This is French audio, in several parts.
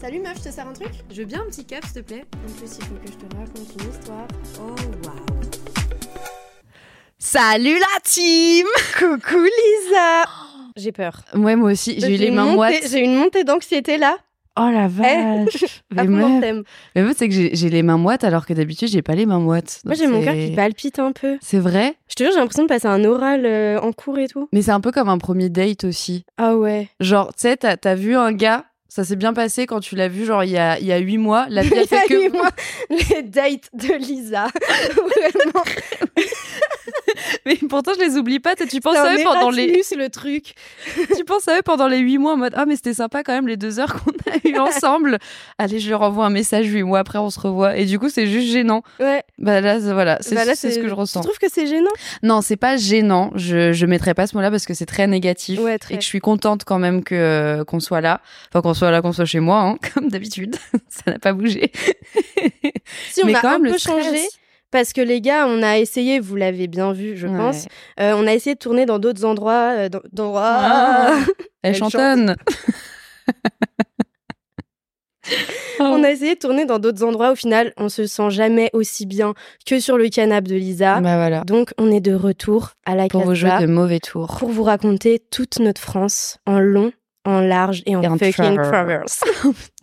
Salut meuf, je te sers un truc Je veux bien un petit cap, s'il te plaît. En plus, il faut que je te raconte une histoire. Oh, waouh. Salut la team Coucou Lisa J'ai peur. Ouais, moi aussi, j'ai eu les une mains montée- moites. J'ai une montée d'anxiété là. Oh la vache Mais meuf, mais meuf, c'est que j'ai les mains moites alors que d'habitude, j'ai pas les mains moites. Moi j'ai mon cœur qui palpite un peu. C'est vrai? Je te jure, j'ai l'impression de passer un oral euh, en cours et tout. Mais c'est un peu comme un premier date aussi. Ah ouais. Genre, tu sais, t'as as vu un gars, ça s'est bien passé quand tu l'as vu, genre, il y a, il y a huit mois. La vie Il a y fait a que... huit mois, les dates de Lisa. Vraiment. Mais pourtant, je les oublie pas. Tu penses C'est à eux pendant les... Erasmus, le truc. tu penses à eux pendant les huit mois en mode ah mais c'était sympa quand même les deux heures qu'on a eu ensemble. Allez, je leur envoie un message huit mois après, on se revoit. Et du coup, c'est juste gênant. Ouais. Bah là, c'est- voilà, c'est Bah c'est ce que je ressens. Tu trouves que c'est gênant? Non, c'est pas gênant. Je je mettrai pas ce mot-là parce que c'est très négatif Ouais, et très. que je suis contente quand même que euh, qu'on soit là. Enfin qu'on soit là, qu'on soit chez moi, hein, comme d'habitude. Ça n'a pas bougé. Si on Mais a quand un même, le peu stress. changé. Parce que les gars, on a essayé, vous l'avez bien vu, je Ouais. pense. euh, on a essayé de tourner dans d'autres endroits. euh, dans-. Ah. Elle Elle chantonne. On a essayé de tourner dans d'autres endroits. Au final, on se sent jamais aussi bien que sur le canapé de Lisa. Bah voilà. Donc, on est de retour à la Pour jeux Casbah de mauvais tours. pour vous raconter toute notre France en long, en large et en Et fucking travers. traverse.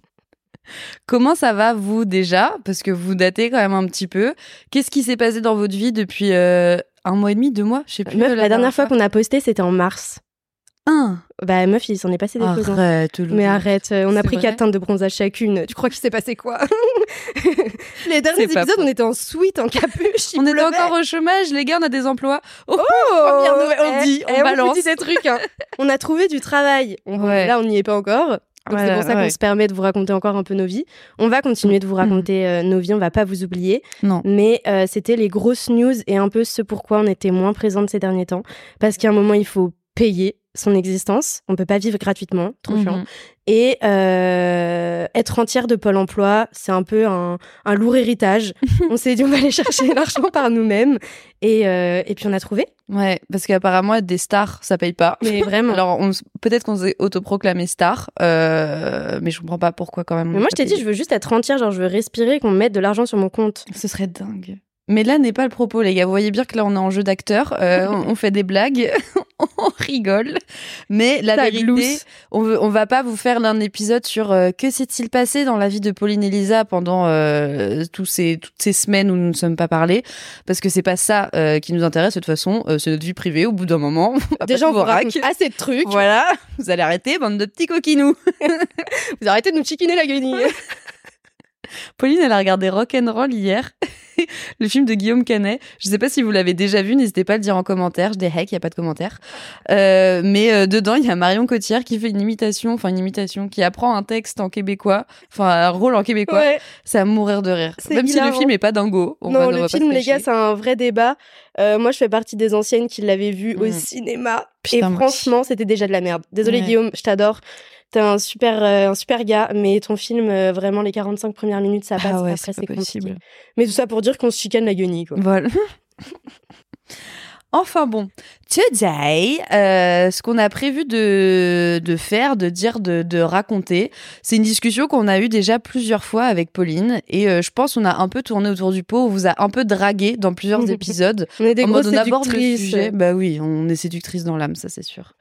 Comment ça va, vous, déjà? Parce que vous datez quand même un petit peu. Qu'est-ce qui s'est passé dans votre vie depuis euh, un mois et demi, deux mois? Je sais plus. Meuf, la, dernière fois qu'on a posté, c'était en mars. Un? Bah, meuf, il s'en est passé des choses. hein. Arrête. Mais arrête, euh, on a pris quatre teintes de bronzage chacune. Tu crois qu'il s'est passé quoi? Les derniers épisodes, on était en suite, en capuche. On était encore au chômage, les gars, on a des emplois. Oh, Oh, première nouvelle, on eh, dit, on eh, balance. dit des trucs. hein. on a trouvé du travail. On- Ouais. Là, on n'y est pas encore. Donc c'est pour ça ouais. qu'on se permet de vous raconter encore un peu nos vies. On va continuer de vous raconter euh, nos vies, on va pas vous oublier. Non. Mais euh, c'était les grosses news et un peu ce pourquoi on était moins présente ces derniers temps. Parce qu'à un moment, il faut payer son existence. On peut pas vivre gratuitement, trop chiant. Mhm. Et euh, être entière de Pôle emploi, c'est un peu un, un lourd héritage. on s'est dit, on va aller chercher l'argent par nous-mêmes. Et, euh, et puis on a trouvé. Ouais, parce qu'apparemment, être des stars, ça paye pas. Mais vraiment. Alors, peut-être qu'on s'est autoproclamé star, euh, mais je comprends pas pourquoi quand même. Mais moi, je t'ai dit, je veux juste être entière, genre je veux respirer, qu'on me mette de l'argent sur mon compte. Ce serait dingue. Mais là n'est pas le propos, les gars. Vous voyez bien que là, on est en jeu d'acteur. euh, on, fait des blagues, rigole. Mais la vérité, glousse. on, veut, on va pas vous faire un épisode sur euh, que s'est-il passé dans la vie de Pauline et Lisa pendant euh, tous ces, toutes ces semaines où nous ne sommes pas parlé. Parce que c'est pas ça euh, qui nous intéresse. De toute façon, c'est notre vie privée. Au bout d'un moment, Déjà, on vous rac. raconte assez de trucs. Voilà, vous allez arrêter, bande de petits coquinous. Vous arrêtez de nous chiquiner la guenille. Pauline, elle a regardé Rock'n'Roll hier. C'est le film de Guillaume Canet. Je sais pas si vous l'avez déjà vu, n'hésitez pas à le dire en commentaire. Je dis heck, il y a pas de commentaire. Euh, mais euh, dedans, il y a Marion Cotillard qui fait une imitation, enfin une imitation, qui apprend un texte en québécois, enfin un rôle en québécois. Ouais. C'est à mourir de rire. Même si le film est pas dingo. On non, va- on va le film, les gars, c'est un vrai débat. Euh, moi, je fais partie des anciennes qui l'avaient vu au cinéma. Putain, et franchement, c'était déjà de la merde. Désolée, Ouais. Guillaume, je t'adore. T'es un super, euh, un super gars, mais ton film, euh, vraiment, les 45 premières minutes, ça passe. Ah ouais, Après, c'est compliqué. possible. Mais tout ça pour dire qu'on se chicane la guenille, quoi. Voilà. Enfin bon, today, euh, ce qu'on a prévu de, de faire, de dire, de, de raconter, c'est une discussion qu'on a eue déjà plusieurs fois avec Pauline et euh, je pense qu'on a un peu tourné autour du pot, on vous a un peu dragué dans plusieurs épisodes. On est des grosses on aborde le séductrices. sujet. Bah oui, on est séductrice dans l'âme, ça c'est sûr.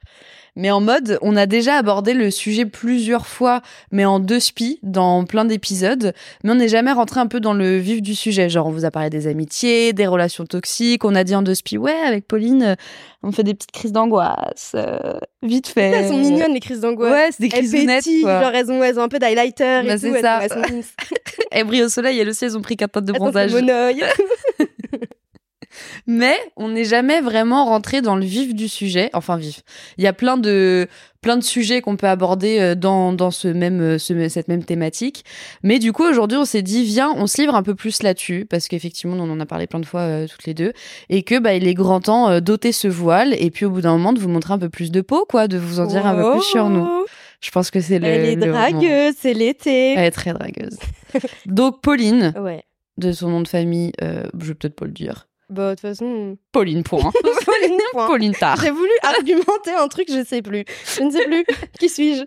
Mais en mode, on a déjà abordé le sujet plusieurs fois, mais en deux spi, dans plein d'épisodes. Mais on n'est jamais rentré un peu dans le vif du sujet. Genre, on vous a parlé des amitiés, des relations toxiques. On a dit en deux spi, ouais, avec Pauline, euh, on fait des petites crises d'angoisse, euh, vite fait. Elles sont mignonnes, les crises d'angoisse. Ouais, c'est des Elles crises honnêtes, pétillent, quoi. genre elles ont, elles ont un peu d'highlighter Bah, et c'est tout. elles ça. sont- elles sont- Elles brillent au soleil, elles aussi, elles ont pris quatre teintes de elles sont bronzage. monoï. mais on n'est jamais vraiment rentré dans le vif du sujet. Enfin, vif. Il y a plein de plein de sujets qu'on peut aborder euh, dans, dans ce même euh, ce- cette même thématique. Mais du coup, aujourd'hui, on s'est dit viens, on se livre un peu plus là-dessus parce qu'effectivement, on en a parlé plein de fois euh, toutes les deux et que bah il est grand temps euh, d'ôter ce voile et puis au bout d'un moment de vous montrer un peu plus de peau, quoi, de vous en dire un peu plus sur nous. Je pense que c'est le. Elle est le dragueuse, c'est l'été. Elle est très dragueuse. Donc Pauline, Ouais. de son nom de famille, euh, je vais peut-être pas le dire. Bah, de toute façon. Pauline point. Pauline, point. Pauline Tard. J'ai voulu argumenter un truc, je sais plus. Je ne sais plus. Qui suis-je?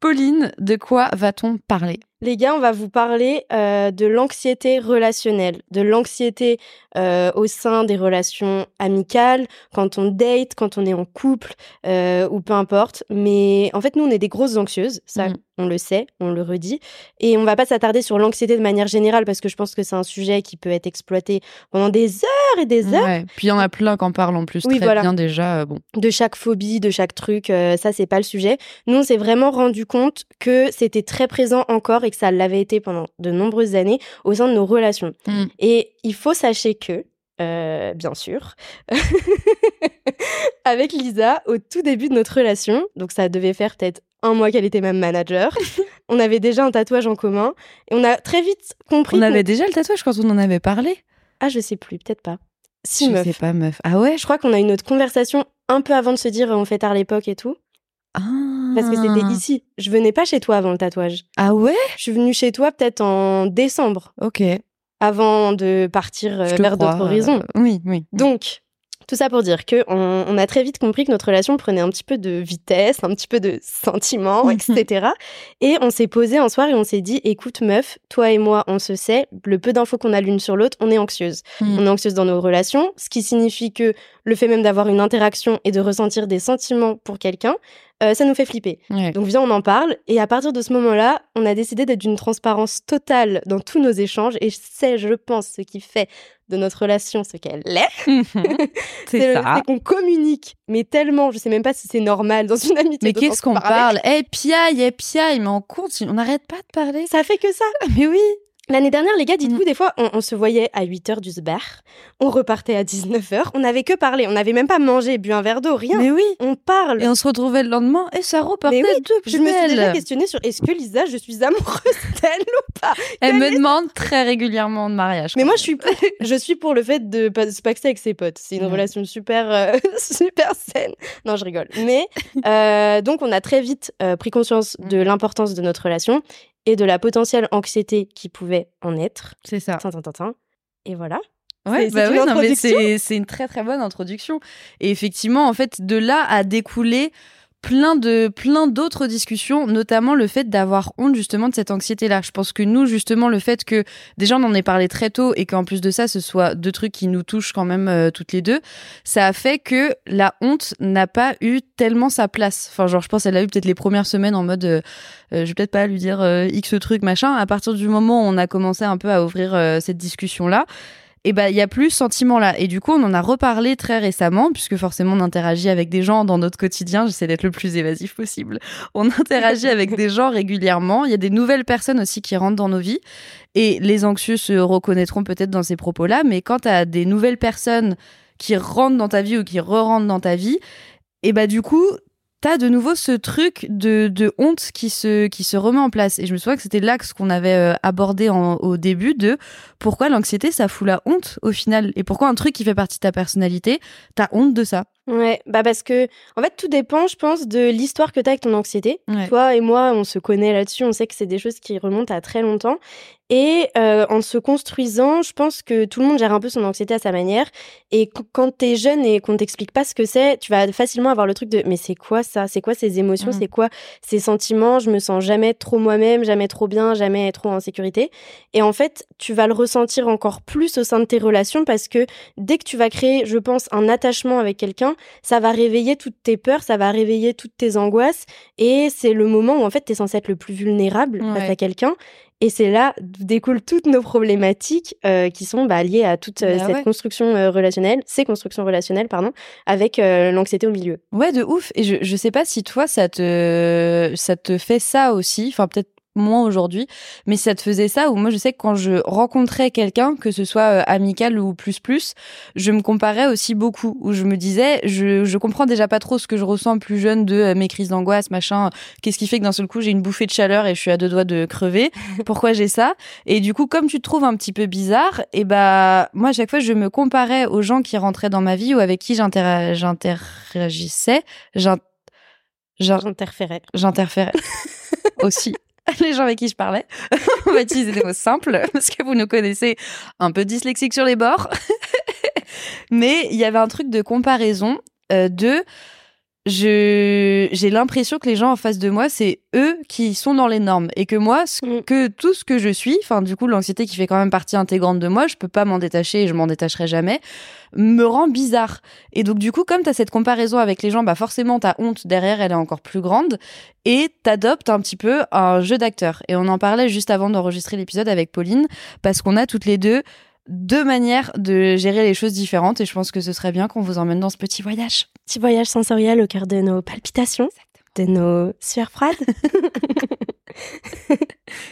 Pauline, de quoi va-t-on parler? Les gars, on va vous parler euh, de l'anxiété relationnelle, de l'anxiété euh, au sein des relations amicales, quand on date, quand on est en couple, euh, ou peu importe. Mais en fait, nous, on est des grosses anxieuses, ça, Mhm. on le sait, on le redit. Et on va pas s'attarder sur l'anxiété de manière générale, parce que je pense que c'est un sujet qui peut être exploité pendant des heures et des heures. Ouais. Puis il y en a plein qui en parlent en plus Oui, très voilà. bien déjà. bon. de chaque phobie, de chaque truc, ça c'est pas le sujet. Nous on s'est vraiment rendu compte que c'était très présent encore et que ça l'avait été pendant de nombreuses années au sein de nos relations. Mm. Et il faut sachez que, euh, bien sûr, avec Lisa, au tout début de notre relation, donc ça devait faire peut-être un mois qu'elle était même manager, on avait déjà un tatouage en commun et on a très vite compris. On avait déjà le tatouage quand on en avait parlé? Ah je sais plus, peut-être pas. Si Je meuf. sais pas, meuf. Ah ouais? Je crois qu'on a eu notre conversation un peu avant de se dire on fait tard l'époque et tout. Ah. Parce que c'était ici. Je venais pas chez toi avant le tatouage. Ah ouais? Je suis venue chez toi peut-être en décembre, Ok. avant de partir euh, vers d'autres horizons. euh, oui, oui. Donc, tout ça pour dire que on, on a très vite compris que notre relation prenait un petit peu de vitesse, un petit peu de sentiments, etc. Et on s'est posé un soir et on s'est dit, écoute meuf, toi et moi, on se sait, le peu d'infos qu'on a l'une sur l'autre, on est anxieuse. Mm. On est anxieuse dans nos relations, ce qui signifie que le fait même d'avoir une interaction et de ressentir des sentiments pour quelqu'un, euh, ça nous fait flipper. Ouais. Donc viens, on en parle. Et à partir de ce moment-là, on a décidé d'être d'une transparence totale dans tous nos échanges. Et c'est, je pense, ce qui fait de notre relation ce qu'elle est. c'est ça. c'est qu'on communique, mais tellement, je sais même pas si c'est normal dans une amitié. Mais qu'est-ce qu'on parle? Eh, piaille, eh, piaille, mais on compte, on n'arrête pas de parler. Ça fait que ça. Mais oui. L'année dernière, les gars, Mm. dites-vous, des fois, on, on se voyait à 8h du bar, on repartait à 19h, on n'avait que parlé, on n'avait même pas mangé, bu un verre d'eau, rien. Mais oui. On parle. Et on se retrouvait le lendemain et ça repartait Mais oui, de Je me suis déjà questionnée sur est-ce que Lisa, je suis amoureuse d'elle ou pas? Elle me demande très régulièrement de mariage. Mais moi, je suis pour, je suis pour le fait de pas- se paxer avec ses potes. C'est une relation super, euh, super saine. Non, je rigole. Mais euh, donc, on a très vite euh, pris conscience de l'importance de notre relation et de la potentielle anxiété qui pouvait en être. C'est ça. Et voilà. Ouais, C'est- bah oui, c'est une très très bonne introduction. Et effectivement, en fait, de là a découlé plein de plein d'autres discussions, notamment le fait d'avoir honte justement de cette anxiété-là. Je pense que nous, justement, le fait que déjà on en ait parlé très tôt et qu'en plus de ça, ce soit deux trucs qui nous touchent quand même euh, toutes les deux, ça a fait que la honte n'a pas eu tellement sa place. Enfin, genre, je pense qu'elle a eu peut-être les premières semaines en mode, euh, euh, je vais peut-être pas lui dire euh, x truc machin. À partir du moment où on a commencé un peu à ouvrir euh, cette discussion-là. Et ben il y a plus ce sentiment là. Et du coup, on en a reparlé très récemment, puisque forcément on interagit avec des gens dans notre quotidien. J'essaie d'être le plus évasif possible. On interagit avec des gens régulièrement. Il y a des nouvelles personnes aussi qui rentrent dans nos vies. Et les anxieux se reconnaîtront peut-être dans ces propos-là, mais quand tu as des nouvelles personnes qui rentrent dans ta vie ou qui re-rentrent dans ta vie, et bah du coup, t'as de nouveau ce truc de, de honte qui se, qui se remet en place. Et je me souviens que c'était l'axe qu'on avait euh, abordé en- au début de pourquoi l'anxiété, ça fout la honte au final. Et pourquoi un truc qui fait partie de ta personnalité, t'as honte de ça. Ouais, bah parce que en fait tout dépend, je pense, de l'histoire que t'as avec ton anxiété. Ouais. Toi et moi, on se connaît là-dessus, on sait que c'est des choses qui remontent à très longtemps. Et euh, en se construisant, je pense que tout le monde gère un peu son anxiété à sa manière. Et qu- quand t'es jeune et qu'on t'explique pas ce que c'est, tu vas facilement avoir le truc de mais c'est quoi ça? C'est quoi ces émotions? Mhm. C'est quoi ces sentiments? Je me sens jamais trop moi-même, jamais trop bien, jamais trop en sécurité. Et en fait, tu vas le ressentir encore plus au sein de tes relations parce que dès que tu vas créer, je pense, un attachement avec quelqu'un, ça va réveiller toutes tes peurs, ça va réveiller toutes tes angoisses. Et c'est le moment où en fait, t'es censé être le plus vulnérable face à quelqu'un. Et c'est là d'où découlent toutes nos problématiques euh, qui sont bah, liées à toute euh, Bah cette ouais. construction euh, relationnelle, ces constructions relationnelles, pardon, avec euh, l'anxiété au milieu. Ouais, de ouf. Et je, je sais pas si toi, ça te, ça te fait ça aussi. Enfin, peut-être moins aujourd'hui, mais ça te faisait ça. Ou moi, je sais que quand je rencontrais quelqu'un, que ce soit euh, amical ou plus plus, je me comparais aussi beaucoup. Où je me disais, je, je comprends déjà pas trop ce que je ressens plus jeune de euh, mes crises d'angoisse, machin. Qu'est-ce qui fait que d'un seul coup, j'ai une bouffée de chaleur et je suis à deux doigts de crever. Pourquoi j'ai ça? Et du coup, comme tu te trouves un petit peu bizarre, et bah, moi, à chaque fois, je me comparais aux gens qui rentraient dans ma vie ou avec qui j'inter- j'interagissais. J'in- j'in- J'interférais. J'interférais aussi. Les gens avec qui je parlais. On va utiliser des mots simples parce que vous nous connaissez un peu dyslexique sur les bords. Mais il y avait un truc de comparaison euh, de je j'ai l'impression que les gens en face de moi c'est eux qui sont dans les normes. Et que moi ce Mm. que tout ce que je suis enfin du coup l'anxiété qui fait quand même partie intégrante de moi je peux pas m'en détacher et je m'en détacherai jamais me rend bizarre. Et donc du coup comme tu as cette comparaison avec les gens bah forcément ta honte derrière elle est encore plus grande et t'adoptes un petit peu un jeu d'acteur. Et on en parlait juste avant d'enregistrer l'épisode avec Pauline parce qu'on a toutes les deux deux manières de gérer les choses différentes et je pense que ce serait bien qu'on vous emmène dans ce petit voyage. Petit voyage sensoriel au cœur de nos palpitations, de nos sueurs froides.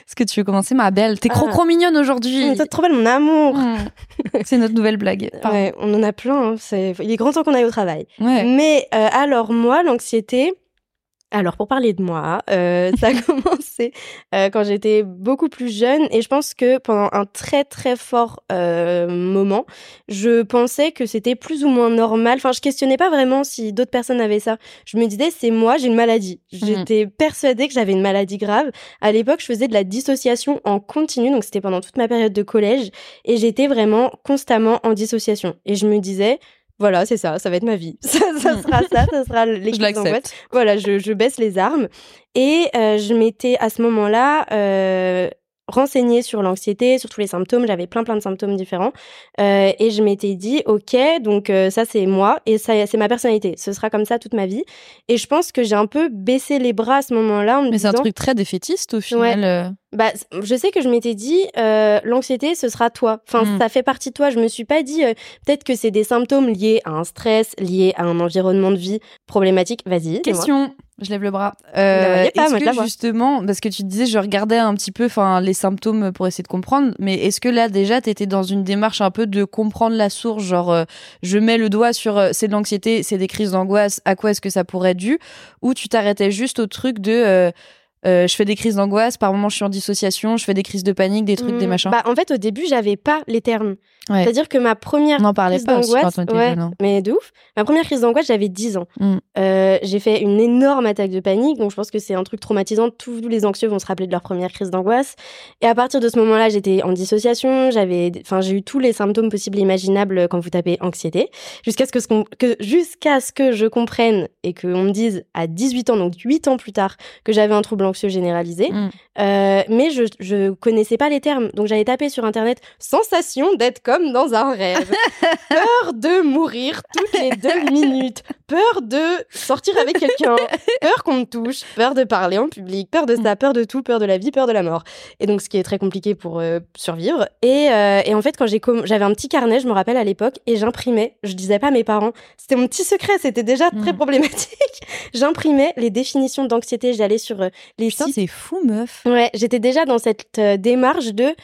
Est-ce que tu veux commencer, ma belle? T'es Ah. crocro mignonne aujourd'hui. T'es trop belle, mon amour. C'est notre nouvelle blague. Ouais, on en a plein. hein. Il est grand temps qu'on aille au travail. Ouais. Mais euh, alors moi, l'anxiété. Alors pour parler de moi, euh, ça a commencé euh, quand j'étais beaucoup plus jeune et je pense que pendant un très très fort euh, moment, je pensais que c'était plus ou moins normal. Enfin, je questionnais pas vraiment si d'autres personnes avaient ça. Je me disais c'est moi, j'ai une maladie. J'étais persuadée que j'avais une maladie grave. À l'époque, je faisais de la dissociation en continu, donc c'était pendant toute ma période de collège et j'étais vraiment constamment en dissociation. Et je me disais voilà, c'est ça, ça va être ma vie. Ça, ça sera ça, ça sera crises d'angoisse. l'accepte. Voilà, je, je baisse les armes. Et euh, je m'étais à ce moment-là euh, renseignée sur l'anxiété, sur tous les symptômes. J'avais plein plein de symptômes différents. Euh, et je m'étais dit, ok, donc euh, ça c'est moi et ça c'est ma personnalité. Ce sera comme ça toute ma vie. Et je pense que j'ai un peu baissé les bras à ce moment-là en me Mais c'est un truc très défaitiste au final. euh. bah, je sais que je m'étais dit, euh, l'anxiété, ce sera toi. Enfin, Mm. ça fait partie de toi. Je me suis pas dit, euh, peut-être que c'est des symptômes liés à un stress, liés à un environnement de vie problématique. Vas-y. Question. Je lève le bras. Pas, est-ce que justement, parce que tu disais, je regardais un petit peu, enfin, les symptômes pour essayer de comprendre, mais est-ce que là déjà, t'étais dans une démarche un peu de comprendre la source, genre, euh, je mets le doigt sur, euh, c'est de l'anxiété, c'est des crises d'angoisse, à quoi est-ce que ça pourrait être dû, ou tu t'arrêtais juste au truc de, euh, euh, je fais des crises d'angoisse, par moments je suis en dissociation, je fais des crises de panique, des trucs, des Mm, machins? Bah, en fait, au début, j'avais pas les termes. Ouais. C'est-à-dire que ma première On n'en parlait crise d'angoisse, ouais, hein. mais de ouf. Ma première crise d'angoisse, j'avais 10 ans. Mm. Euh, j'ai fait une énorme attaque de panique, donc je pense que c'est un truc traumatisant. Tous les anxieux vont se rappeler de leur première crise d'angoisse. Et à partir de ce moment-là, j'étais en dissociation. J'avais, enfin, j'ai eu tous les symptômes possibles et imaginables quand vous tapez anxiété, jusqu'à ce que, ce qu'on- que jusqu'à ce que je comprenne et qu'on me dise à 18 ans, donc 8 ans plus tard, que j'avais un trouble anxieux généralisé. Mm. Euh, mais je, je connaissais pas les termes. Donc j'avais tapé sur internet sensation d'être comme dans un rêve. Peur de mourir toutes les deux minutes. peur de sortir avec quelqu'un, peur qu'on me touche, peur de parler en public, peur de ça, peur de tout, peur de la vie, peur de la mort. Et donc, ce qui est très compliqué pour euh, survivre. Et, euh, et en fait, quand j'avais un petit carnet, je me rappelle à l'époque, et j'imprimais. Je disais pas à mes parents. C'était mon petit secret. C'était déjà très Mm. problématique. J'imprimais les définitions d'anxiété. J'allais sur euh, les Putain, sites c'est fou, meuf. Ouais, j'étais déjà dans cette démarche de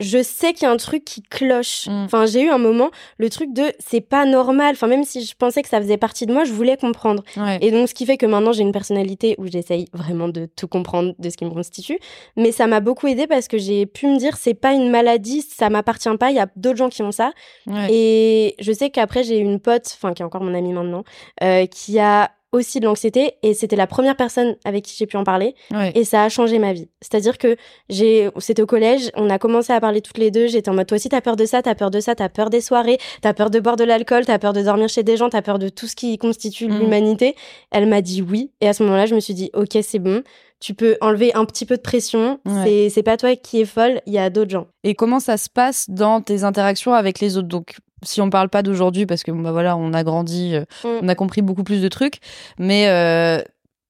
je sais qu'il y a un truc qui cloche. Mm. Enfin, j'ai eu un moment, le truc de c'est pas normal. Enfin, même si je pensais que ça faisait partie de moi, je voulais comprendre. Ouais. Et donc, ce qui fait que maintenant, j'ai une personnalité où j'essaye vraiment de tout comprendre de ce qui me constitue. Mais ça m'a beaucoup aidé parce que j'ai pu me dire c'est pas une maladie, ça m'appartient pas. Il y a d'autres gens qui ont ça. Ouais. Et je sais qu'après, j'ai eu une pote, enfin, qui est encore mon amie maintenant, euh, qui a aussi de l'anxiété. Et c'était la première personne avec qui j'ai pu en parler. Ouais. Et ça a changé ma vie. C'est-à-dire que j'ai, c'était au collège, on a commencé à parler toutes les deux. J'étais en mode, toi aussi, t'as peur de ça, t'as peur de ça, t'as peur des soirées, t'as peur de boire de l'alcool, t'as peur de dormir chez des gens, t'as peur de tout ce qui constitue Mhm. l'humanité. Elle m'a dit oui. Et à ce moment-là, je me suis dit, ok, c'est bon. Tu peux enlever un petit peu de pression. Ouais. C'est, c'est pas toi qui es folle, il y a d'autres gens. Et comment ça se passe dans tes interactions avec les autres Donc, si on parle pas d'aujourd'hui, parce que bah voilà, on a grandi, euh, Mm. on a compris beaucoup plus de trucs, mais euh,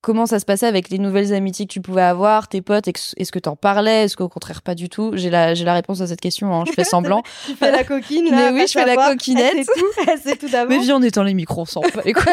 comment ça se passait avec les nouvelles amitiés que tu pouvais avoir, tes potes Est-ce que t'en parlais Est-ce qu'au contraire pas du tout? J'ai la, j'ai la réponse à cette question. hein, Je fais semblant. Tu fais la coquine, là, Mais oui, je fais la savoir. coquinette. Sait tout, tout d'avance. mais viens, on éteint les micros, les couilles.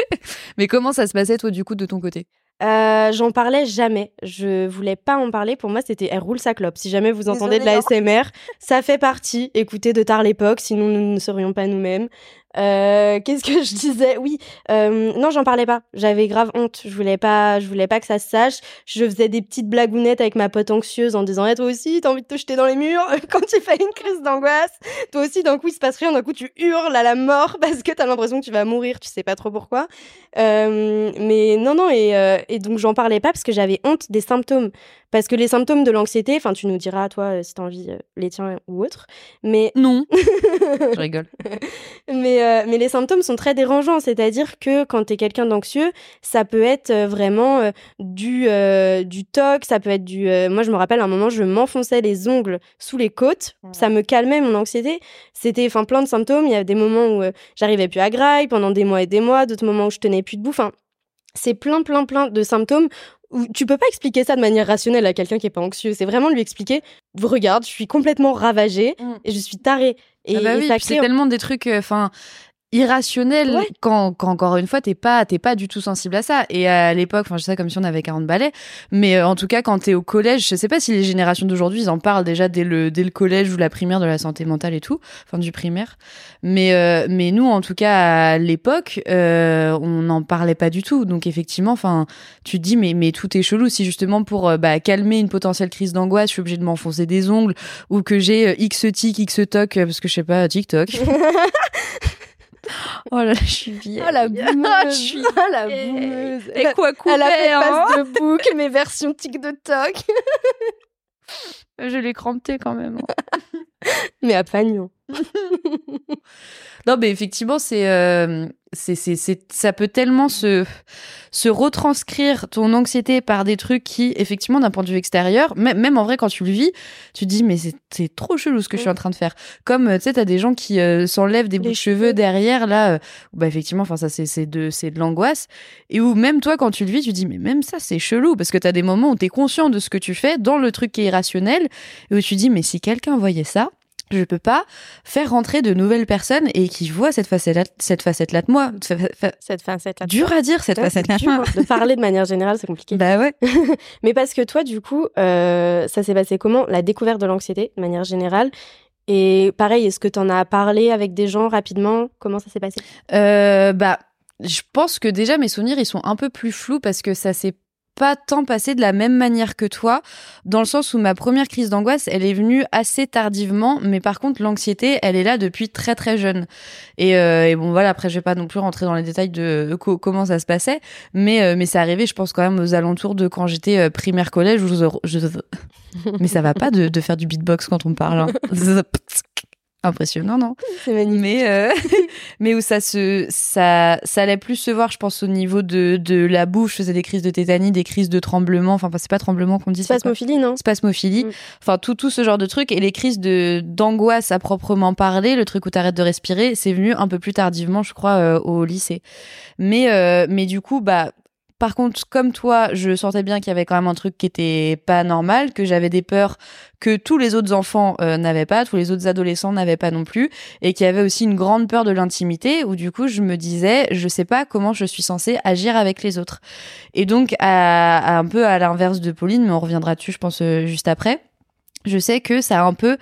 mais comment ça se passait toi du coup de ton côté? Euh, j'en parlais jamais. Je voulais pas en parler. Pour moi, c'était elle roule sa clope. Si jamais vous entendez de la SMR, ça fait partie. Écoutez de tard l'époque, sinon nous ne serions pas nous-mêmes. Euh, Qu'est-ce que je disais? Oui, euh, non, j'en parlais pas. J'avais grave honte. Je voulais pas, je voulais pas que ça se sache. Je faisais des petites blagounettes avec ma pote anxieuse en disant eh, toi aussi, t'as envie de te jeter dans les murs quand tu fais une crise d'angoisse. Toi aussi, d'un coup, il se passe rien. D'un coup, tu hurles à la mort parce que t'as l'impression que tu vas mourir. Tu sais pas trop pourquoi. Euh, mais non, non, et, euh, et donc j'en parlais pas parce que j'avais honte des symptômes. Parce que les symptômes de l'anxiété, enfin, tu nous diras, toi, euh, si t'as envie, euh, les tiens ou autres. Mais, Non. Je rigole. mais, euh, mais les symptômes sont très dérangeants. C'est-à-dire que quand t'es quelqu'un d'anxieux, ça peut être euh, vraiment euh, du, euh, du toc, ça peut être du. euh, moi, je me rappelle, à un moment, je m'enfonçais les ongles sous les côtes. Ça me calmait mon anxiété. C'était enfin plein de symptômes. Il y a des moments où euh, j'arrivais plus à graille pendant des mois et des mois, d'autres moments où je tenais plus debout. Enfin, c'est plein, plein, plein de symptômes tu peux pas expliquer ça de manière rationnelle à quelqu'un qui est pas anxieux. C'est vraiment lui expliquer, regarde, je suis complètement ravagée Mm. et je suis tarée. Et, Ah bah oui, c'est tellement des trucs, euh, Ouais. quand, quand encore une fois t'es pas t'es pas du tout sensible à ça. Et à l'époque enfin je sais comme si on avait 40 balais mais euh, en tout cas quand t'es au collège je sais pas si les générations d'aujourd'hui ils en parlent déjà dès le dès le collège ou la primaire de la santé mentale et tout enfin du primaire. Mais euh, mais nous en tout cas à l'époque euh, on n'en parlait pas du tout. Donc effectivement enfin tu te dis mais mais tout est chelou. Si justement pour euh, bah, calmer une potentielle crise d'angoisse je suis obligée de m'enfoncer des ongles ou que j'ai euh, x tic x toc euh, parce que je sais pas TikTok oh là je suis vieille Oh la boumeuse je suis Oh la boumeuse et quoi couper Elle a fait hein passe de bouc, mais version tic de toc. je l'ai crampé quand même hein. Mais à Pagnon. Non, mais effectivement, c'est, euh, c'est, c'est, c'est, ça peut tellement se, se retranscrire ton anxiété par des trucs qui, effectivement, d'un point de vue extérieur, même, même en vrai, quand tu le vis, tu te dis, mais c'est, c'est trop chelou ce que je suis en train de faire. Comme, euh, tu sais, t'as des gens qui euh, s'enlèvent des bouts de cheveux derrière, là, euh, bah, effectivement, enfin, ça, c'est, c'est de, c'est de l'angoisse. Et où même toi, quand tu le vis, tu te dis, mais même ça, c'est chelou, parce que t'as des moments où t'es conscient de ce que tu fais dans le truc qui est irrationnel, et où tu dis, mais si quelqu'un voyait ça, je peux pas faire rentrer de nouvelles personnes et qui voient cette facette-là, cette facette-là de moi. Cette facette là. Dur à dire, cette Ouais, moi. dur. De parler de manière générale, c'est compliqué. Bah ouais. Mais parce que toi, du coup, euh, ça s'est passé comment? La découverte de l'anxiété, de manière générale. Et pareil, est-ce que tu en as parlé avec des gens rapidement? Comment ça s'est passé? Euh, bah, je pense que déjà mes souvenirs ils sont un peu plus flous parce que ça s'est pas tant passé de la même manière que toi, dans le sens où ma première crise d'angoisse, elle est venue assez tardivement, mais par contre l'anxiété, elle est là depuis très très jeune. Et, euh, et bon voilà, après je vais pas non plus rentrer dans les détails de co- comment ça se passait, mais euh, mais c'est arrivé, je pense quand même aux alentours de quand j'étais euh, primaire collège où je, je- mais ça va pas de, de faire du beatbox quand on parle. hein. Impressionnant, non C'est magnifique. mais euh, mais où ça se ça ça allait plus se voir je pense au niveau de de la bouche je faisais des crises de tétanie des crises de tremblement enfin c'est pas tremblement qu'on dit Spasmophilie, non spasmophilie Mm. enfin tout tout ce genre de trucs et les crises de d'angoisse à proprement parler le truc où t'arrêtes de respirer c'est venu un peu plus tardivement je crois euh, au lycée mais euh, mais du coup bah par contre, comme toi, je sentais bien qu'il y avait quand même un truc qui était pas normal, que j'avais des peurs que tous les autres enfants euh, n'avaient pas, tous les autres adolescents n'avaient pas non plus, et qu'il y avait aussi une grande peur de l'intimité, où du coup je me disais, je sais pas comment je suis censée agir avec les autres. Et donc, à, un peu à l'inverse de Pauline, mais on reviendra dessus, je pense, euh, juste après, je sais que ça a un peu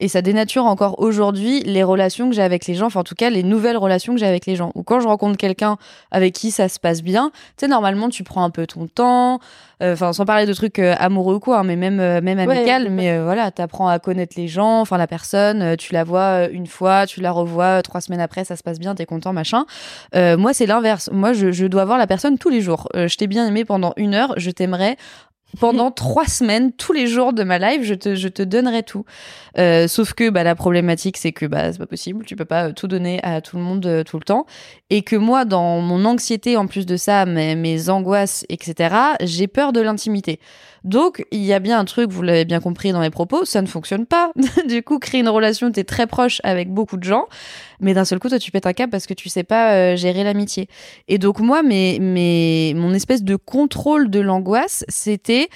et ça dénature encore aujourd'hui les relations que j'ai avec les gens, enfin en tout cas les nouvelles relations que j'ai avec les gens. Ou quand je rencontre quelqu'un avec qui ça se passe bien, tu sais normalement tu prends un peu ton temps, euh, enfin sans parler de trucs euh, amoureux ou quoi, hein, mais même euh, même amical, ouais. mais voilà, t'apprends à connaître les gens, enfin la personne, tu la vois une fois, tu la revois trois semaines après, ça se passe bien, t'es content, machin. Euh, moi c'est l'inverse, moi je, je dois voir la personne tous les jours. Euh, je t'ai bien aimé pendant une heure, je t'aimerais pendant trois semaines, tous les jours de ma life, je te, je te donnerai tout. Euh, sauf que bah, la problématique, c'est que bah, c'est pas possible, tu peux pas euh, tout donner à tout le monde euh, tout le temps. Et que moi, dans mon anxiété, en plus de ça, mes, mes angoisses, etc., j'ai peur de l'intimité. Donc, il y a bien un truc, vous l'avez bien compris dans mes propos, ça ne fonctionne pas. du coup, créer une relation, t'es très proche avec beaucoup de gens, mais d'un seul coup, toi, tu pètes un câble parce que tu sais pas euh, gérer l'amitié. Et donc, moi, mes, mes, mon espèce de contrôle de l'angoisse, c'était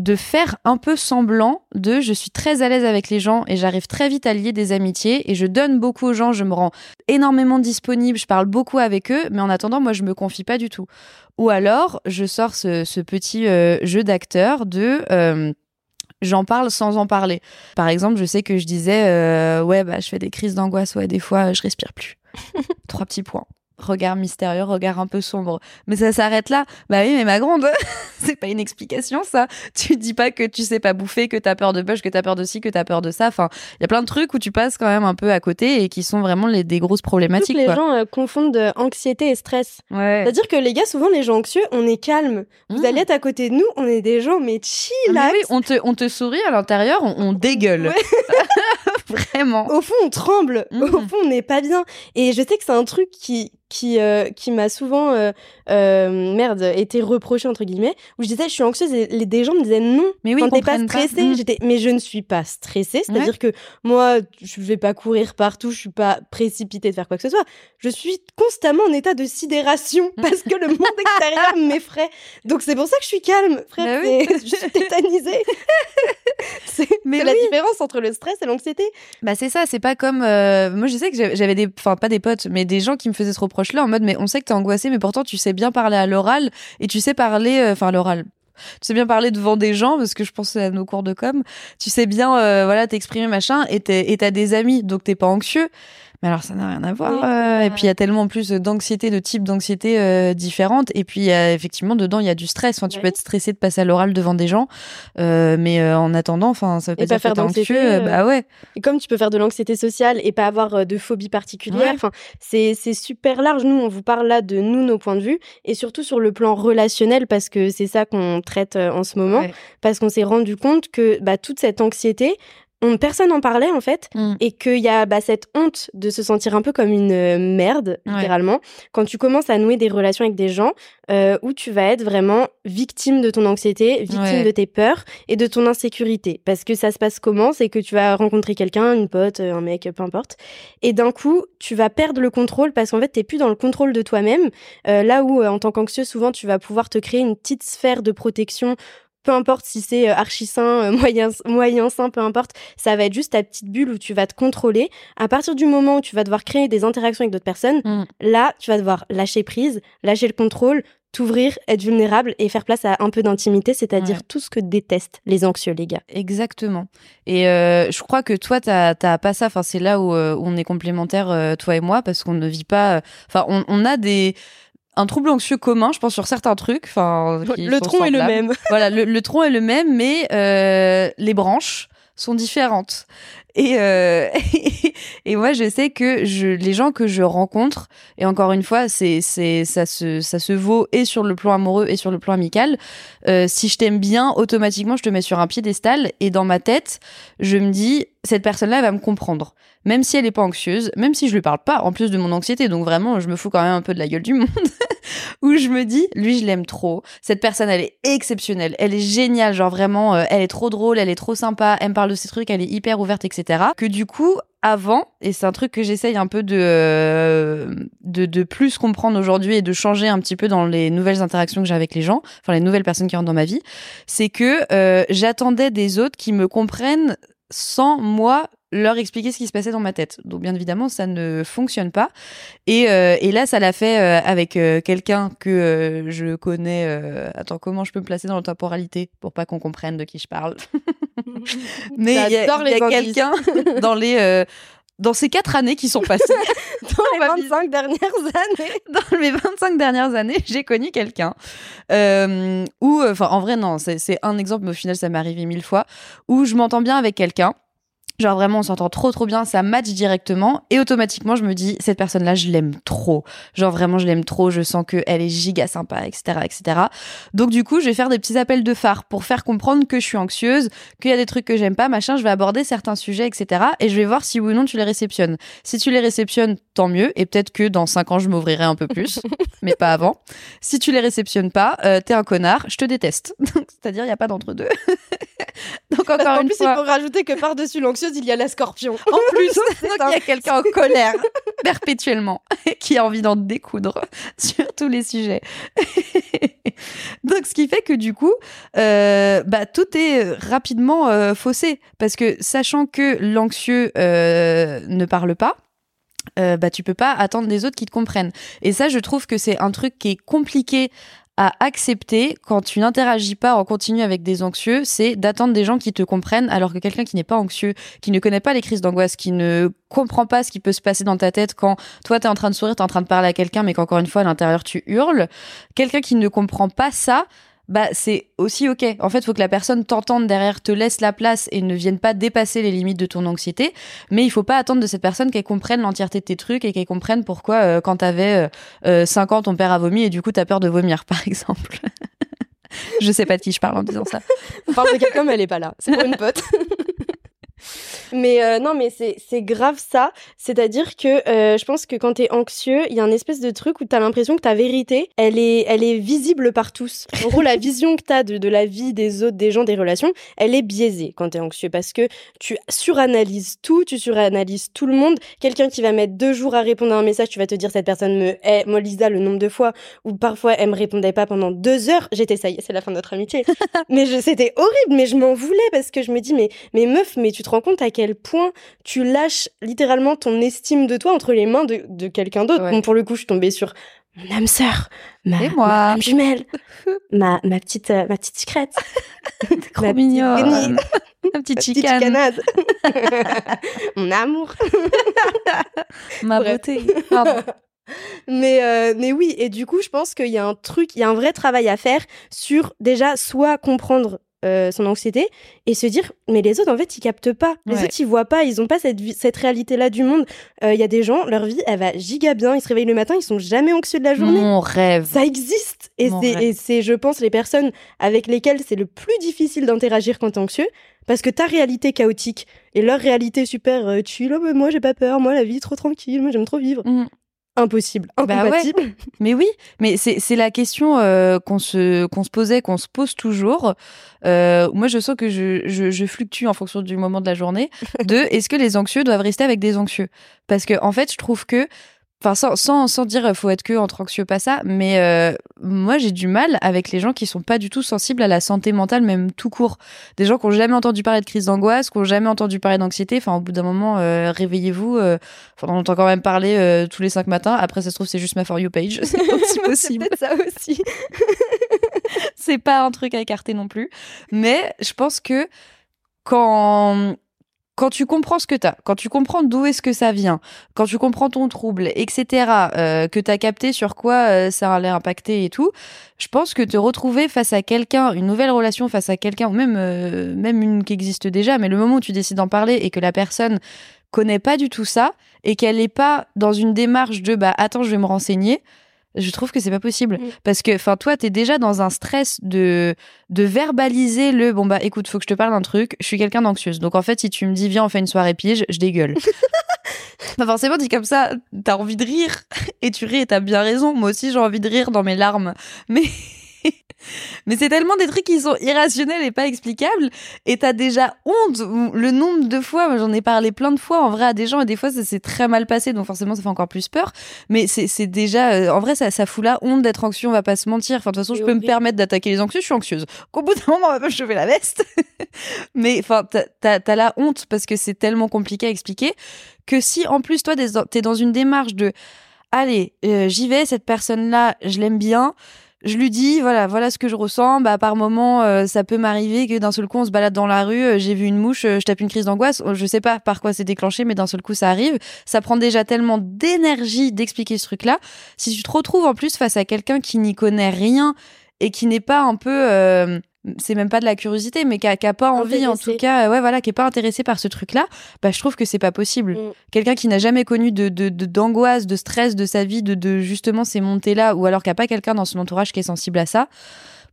de faire un peu semblant de je suis très à l'aise avec les gens et j'arrive très vite à lier des amitiés et je donne beaucoup aux gens, je me rends énormément disponible, je parle beaucoup avec eux, mais en attendant, moi, je me confie pas du tout. Ou alors, je sors ce, ce petit euh, jeu d'acteur de euh, j'en parle sans en parler. Par exemple, je sais que je disais euh, ouais, bah, je fais des crises d'angoisse, ouais, des fois, je respire plus. Trois petits points. Regard mystérieux, regard un peu sombre. Mais ça s'arrête là. Bah oui, mais ma grande, c'est pas une explication, ça. Tu dis pas que tu sais pas bouffer, que t'as peur de bush, que t'as peur de ci, que t'as peur de ça. Enfin, il y a plein de trucs où tu passes quand même un peu à côté et qui sont vraiment les, des grosses problématiques. les quoi. gens euh, confondent euh, anxiété et stress. Ouais. C'est-à-dire que les gars, souvent les gens anxieux, on est calme. Vous Mmh. allez être à côté de nous, on est des gens mais Ah, chill. mais oui, on te, on te sourit à l'intérieur, on, on dégueule. Ouais. Vraiment. Au fond, on tremble. Mhm. Au fond, on n'est pas bien. Et je sais que c'est un truc qui qui euh, qui m'a souvent euh, euh, merde été reproché entre guillemets où je disais je suis anxieuse et les des gens me disaient non. Mais oui, quand t'es pas comprennent pas. stressée Mhm. j'étais mais je ne suis pas stressée. C'est à dire que moi je vais pas courir partout je suis pas précipitée de faire quoi que ce soit. Je suis constamment en état de sidération parce que le monde extérieur m'effraie. Donc c'est pour ça que je suis calme frère. Bah oui. je suis tétanisée. C'est Mais c'est la différence entre le stress et l'anxiété. Bah c'est ça, c'est pas comme moi je sais que j'avais- des enfin pas des potes mais des gens qui me faisaient ce là en mode mais on sait que t'es angoissé mais pourtant tu sais bien parler à l'oral et tu sais parler euh, enfin l'oral tu sais bien parler devant des gens parce que je pense à nos cours de com tu sais bien euh, voilà t'exprimer machin et t'as des amis donc t'es pas anxieux mais alors ça n'a rien à voir Oui, euh, et pas- puis il y a tellement plus d'anxiété de types d'anxiété euh, différentes et puis effectivement dedans il y a du stress enfin tu Ouais. peux être stressé de passer à l'oral devant des gens euh, mais euh, en attendant enfin ça pas Et pas dire faire d'anxiété, bah ouais Et comme tu peux faire de l'anxiété sociale et pas avoir de phobie particulière, enfin, c'est c'est super large. Nous, on vous parle là de nous, nos points de vue, et surtout sur le plan relationnel, parce que c'est ça qu'on traite en ce moment, Ouais. parce qu'on s'est rendu compte que bah, toute cette anxiété, on, personne n'en parlait en fait, Mm. et qu'il y a bah, cette honte de se sentir un peu comme une euh, merde, Ouais. littéralement, quand tu commences à nouer des relations avec des gens euh, où tu vas être vraiment victime de ton anxiété, victime Ouais. de tes peurs et de ton insécurité. Parce que ça se passe comment? C'est que tu vas rencontrer quelqu'un, une pote, euh, un mec, peu importe, et d'un coup, tu vas perdre le contrôle parce qu'en fait, t'es plus dans le contrôle de toi-même. Euh, là où, euh, en tant qu'anxieux, souvent, tu vas pouvoir te créer une petite sphère de protection peu importe si c'est euh, archi sain, euh, moyen, moyen sain, peu importe, ça va être juste ta petite bulle où tu vas te contrôler. À partir du moment où tu vas devoir créer des interactions avec d'autres personnes, Mm. là, tu vas devoir lâcher prise, lâcher le contrôle, t'ouvrir, être vulnérable et faire place à un peu d'intimité, c'est-à-dire Ouais. tout ce que détestent les anxieux, les gars. Exactement. Et euh, je crois que toi, t'as pas ça. Enfin, c'est là où, euh, on est complémentaires, euh, toi et moi, parce qu'on ne vit pas. Enfin, on, on a des un trouble anxieux commun, je pense sur certains trucs. Enfin, Le tronc est le même. Voilà, le, le tronc est le même, mais euh, les branches sont différentes. Et, euh, et moi, je sais que je, les gens que je rencontre, et encore une fois, c'est, c'est, ça se, ça se vaut et sur le plan amoureux et sur le plan amical. Euh, si je t'aime bien, automatiquement, je te mets sur un piédestal et dans ma tête, je me dis, cette personne-là elle va me comprendre. Même si elle est pas anxieuse, même si je lui parle pas, en plus de mon anxiété. Donc vraiment, je me fous quand même un peu de la gueule du monde. où je me dis, lui, je l'aime trop. Cette personne, elle est exceptionnelle. Elle est géniale. Genre vraiment, euh, elle est trop drôle, elle est trop sympa. Elle me parle de ses trucs, elle est hyper ouverte, etc. Que du coup, avant, et c'est un truc que j'essaye un peu de, euh, de, de plus comprendre aujourd'hui et de changer un petit peu dans les nouvelles interactions que j'ai avec les gens, enfin les nouvelles personnes qui rentrent dans ma vie, c'est que euh, j'attendais des autres qui me comprennent sans moi leur expliquer ce qui se passait dans ma tête. Donc bien évidemment, ça ne fonctionne pas. Et, euh, et là, ça l'a fait euh, avec euh, quelqu'un que je connais. Attends, comment je peux me placer dans la temporalité pour pas qu'on comprenne de qui je parle? Mais il y a, les quelqu'un dans les dans ces quatre années qui sont passées. Dans les ma vie. 25 dernières années. dans mes 25 dernières années, j'ai connu quelqu'un où, enfin, en vrai, non, c'est c'est un exemple, mais au final, ça m'est arrivé mille fois, où je m'entends bien avec quelqu'un. Genre vraiment, on s'entend trop trop bien, ça match directement et automatiquement, je me dis cette personne-là, je l'aime trop. Genre vraiment, je l'aime trop, je sens que elle est giga sympa, etc., etc. Donc du coup, je vais faire des petits appels de phare pour faire comprendre que je suis anxieuse, qu'il y a des trucs que j'aime pas, machin. Je vais aborder certains sujets, etc. Et je vais voir si oui ou non tu les réceptionnes. Si tu les réceptionnes, tant mieux. Et peut-être que dans cinq ans, je m'ouvrirai un peu plus, mais pas avant. Si tu les réceptionnes pas, euh, t'es un connard, je te déteste. Donc, C'est-à-dire, il y a pas d'entre deux. Donc encore en une plus, fois. il faut rajouter que par-dessus l'anxieuse, il y a la scorpion. En plus, donc il y a quelqu'un en colère perpétuellement qui a envie d'en découdre sur tous les sujets. donc, ce qui fait que du coup, euh, bah, tout est rapidement euh, faussé parce que sachant que l'anxieux euh, ne parle pas. Euh, bah tu peux pas attendre des autres qui te comprennent et ça je trouve que c'est un truc qui est compliqué à accepter quand tu n'interagis pas en continu avec des anxieux, c'est d'attendre des gens qui te comprennent, alors que quelqu'un qui n'est pas anxieux, qui ne connaît pas les crises d'angoisse, qui ne comprend pas ce qui peut se passer dans ta tête quand toi t'es en train de sourire, t'es en train de parler à quelqu'un, mais qu'encore une fois à l'intérieur tu hurles, quelqu'un qui ne comprend pas ça, bah c'est aussi ok. En fait, faut que la personne t'entende derrière, te laisse la place et ne vienne pas dépasser les limites de ton anxiété. Mais il faut pas attendre de cette personne qu'elle comprenne l'entièreté de tes trucs et qu'elle comprenne pourquoi euh, quand t'avais euh, 5 ans ton père a vomi et du coup t'as peur de vomir, par exemple. Je sais pas de qui je parle en disant ça. On parle de quelqu'un, mais elle est pas là. C'est pour une pote. mais euh, non, mais c'est c'est grave ça. C'est-à-dire que euh, je pense que quand t'es anxieux, il y a un espèce de truc où t'as l'impression que ta vérité, elle est, elle est visible par tous. En gros, la vision que t'as de, de la vie des autres, des gens, des relations, elle est biaisée quand t'es anxieux parce que tu suranalyses tout, tu suranalyses tout le monde. Quelqu'un qui va mettre deux jours à répondre à un message, tu vas te dire cette personne me hait. Moi, Lisa, le nombre de fois où parfois elle me répondait pas pendant deux heures, j'étais ça y est, c'est la fin de notre amitié. mais je- c'était horrible, mais je m'en voulais parce que je me dis mais mais meuf, mais tu te rends compte à quel point tu lâches littéralement ton estime de toi entre les mains de, de quelqu'un d'autre. Ouais. Bon, pour le coup, je suis tombée sur mon âme sœur, ma, Et moi. ma âme jumelle, ma, ma petite euh, ma petite secrète, Trop Ma petite mignonne. Ma petite chicane. mon amour. Ma beauté. Pardon. Mais, euh, mais oui, et du coup, je pense qu'il y a un truc, il y a un vrai travail à faire sur déjà soit comprendre euh, son anxiété et se dire, mais les autres, en fait, ils captent pas. Les Ouais. autres, ils voient pas, ils ont pas cette, cette réalité-là du monde. Euh, Il y a des gens, leur vie, elle va giga bien, ils se réveillent le matin, ils sont jamais anxieux de la journée. Mon rêve. Ça existe. Et c'est, et c'est, je pense, les personnes avec lesquelles c'est le plus difficile d'interagir quand t'es anxieux. Parce que ta réalité chaotique et leur réalité super euh, chill, oh, mais moi j'ai pas peur, moi la vie est trop tranquille, moi j'aime trop vivre. Mm. Impossible, Bah ouais. incompatible. Mais oui, mais c'est c'est la question euh, qu'on se qu'on se posait, qu'on se pose toujours. Euh, moi, je sens que je, je je fluctue en fonction du moment de la journée. De est-ce que les anxieux doivent rester avec des anxieux? Parce que en fait, je trouve que Enfin, sans, sans, sans dire euh, faut être que entre anxieux, pas ça, mais euh, moi j'ai du mal avec les gens qui sont pas du tout sensibles à la santé mentale, même tout court. Des gens qui ont jamais entendu parler de crise d'angoisse, qui ont jamais entendu parler d'anxiété. Enfin, au bout d'un moment, euh, réveillez-vous. euh, Enfin, on entend quand même parler tous les cinq matins. Après, ça se trouve, c'est juste ma For You page. C'est aussi C'est possible. peut-être ça aussi. c'est pas un truc à écarter non plus. Mais je pense que quand, quand tu comprends ce que t'as, quand tu comprends d'où est-ce que ça vient, quand tu comprends ton trouble, etc., euh, que t'as capté sur quoi euh, ça allait impacter et tout, je pense que te retrouver face à quelqu'un, une nouvelle relation face à quelqu'un, ou même, euh, même une qui existe déjà, mais le moment où tu décides d'en parler et que la personne connaît pas du tout ça et qu'elle n'est pas dans une démarche de bah attends je vais me renseigner je trouve que c'est pas possible. Mm. parce que enfin toi t'es déjà dans un stress de de verbaliser le bon bah écoute faut que je te parle d'un truc je suis quelqu'un d'anxieuse. Donc en fait si tu me dis viens on fait une soirée pige je dégueule. Enfin, forcément dit comme ça t'as envie de rire et tu ris et t'as bien raison. Moi aussi j'ai envie de rire dans mes larmes. Mais mais c'est tellement des trucs qui sont irrationnels et pas explicables. Et t'as déjà honte le nombre de fois j'en ai parlé plein de fois en vrai à des gens et des fois ça s'est très mal passé donc forcément ça fait encore plus peur. Mais c'est déjà euh, en vrai ça, ça fout la honte d'être anxieux on va pas se mentir. Enfin de toute façon je peux me permettre d'attaquer les anxieux je suis anxieuse. Qu'au bout d'un moment on va pas me chauffer la veste. Mais enfin t'as- la honte parce que c'est tellement compliqué à expliquer que si en plus toi t'es dans- une démarche de allez euh, j'y vais cette personne là je l'aime bien je lui dis voilà voilà ce que je ressens. Bah par moment euh, ça peut m'arriver que d'un seul coup on se balade dans la rue euh, j'ai vu une mouche euh, je tape une crise d'angoisse. Je sais pas par quoi c'est déclenché mais d'un seul coup ça arrive. Ça prend déjà tellement d'énergie d'expliquer ce truc là si tu te retrouves en plus face à quelqu'un qui n'y connaît rien et qui n'est pas un peu c'est même pas de la curiosité mais qui a, pas envie en tout cas euh, ouais voilà qui est pas intéressé par ce truc là bah je trouve que c'est pas possible Mm. quelqu'un qui n'a jamais connu de de- de- d'angoisse de, stress de sa vie de, de justement ces montées là ou alors qu'il n'y a pas quelqu'un dans son entourage qui est sensible à ça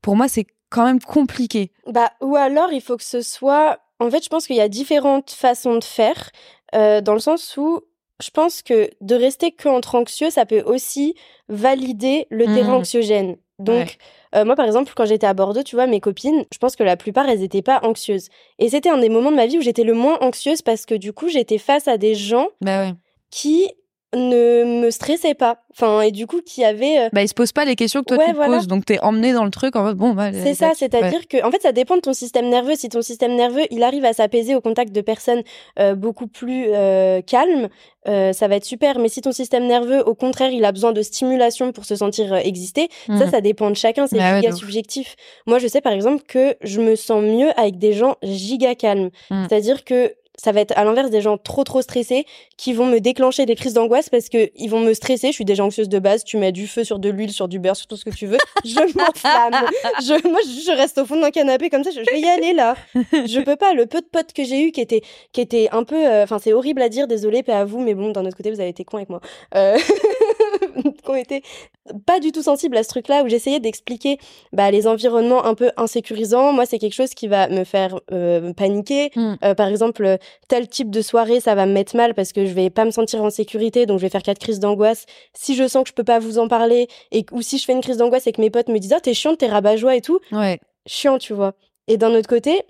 pour moi c'est quand même compliqué Bah, ou alors, il faut que ce soit. En fait, je pense qu'il y a différentes façons de faire, euh, dans le sens où je pense que de rester que entre anxieux, ça peut aussi valider le Mhm. terrain anxiogène. Donc, Ouais. euh, moi, par exemple, quand j'étais à Bordeaux, tu vois, mes copines, je pense que la plupart, elles n'étaient pas anxieuses. Et c'était un des moments de ma vie où j'étais le moins anxieuse parce que du coup, j'étais face à des gens bah ouais qui ne me stressaient pas. Enfin, et du coup, qui avaient. euh, bah il se pose pas les questions que toi Ouais, tu te voilà. poses donc t'es emmené dans le truc en mode bon bah C'est ça, c'est-à-dire Ouais. que, en fait, ça dépend de ton système nerveux. Si ton système nerveux, il arrive à s'apaiser au contact de personnes euh, beaucoup plus euh, calmes, euh, ça va être super. Mais si ton système nerveux, au contraire, il a besoin de stimulation pour se sentir euh, exister, ça, Mhm. ça dépend de chacun. C'est Bah giga subjectif. Moi, je sais par exemple que je me sens mieux avec des gens giga calmes. Mhm. C'est-à-dire que ça va être à l'inverse des gens trop trop stressés qui vont me déclencher des crises d'angoisse parce que ils vont me stresser. Je suis déjà anxieuse de base. Tu mets du feu sur de l'huile, sur du beurre, sur tout ce que tu veux. Je m'enflamme. Je, moi, je reste au fond d'un canapé comme ça. Je, je vais y aller là. Je peux pas. Le peu de potes que j'ai eu qui étaient qui étaient un peu. euh, Enfin, c'est horrible à dire. Désolée, pas à vous, mais bon, d'un autre côté, vous avez été con avec moi. Euh, qui ont été pas du tout sensibles à ce truc-là où j'essayais d'expliquer bah, les environnements un peu insécurisants. Moi, c'est quelque chose qui va me faire euh, paniquer. Mm. Euh, par exemple, euh, tel type de soirée, ça va me mettre mal parce que je vais pas me sentir en sécurité, donc je vais faire quatre crises d'angoisse. Si je sens que je peux pas vous en parler et ou si je fais une crise d'angoisse et que mes potes me disent "Ah, t'es chiante, t'es rabat-joie et tout", ouais chiant, tu vois. Et d'un autre côté,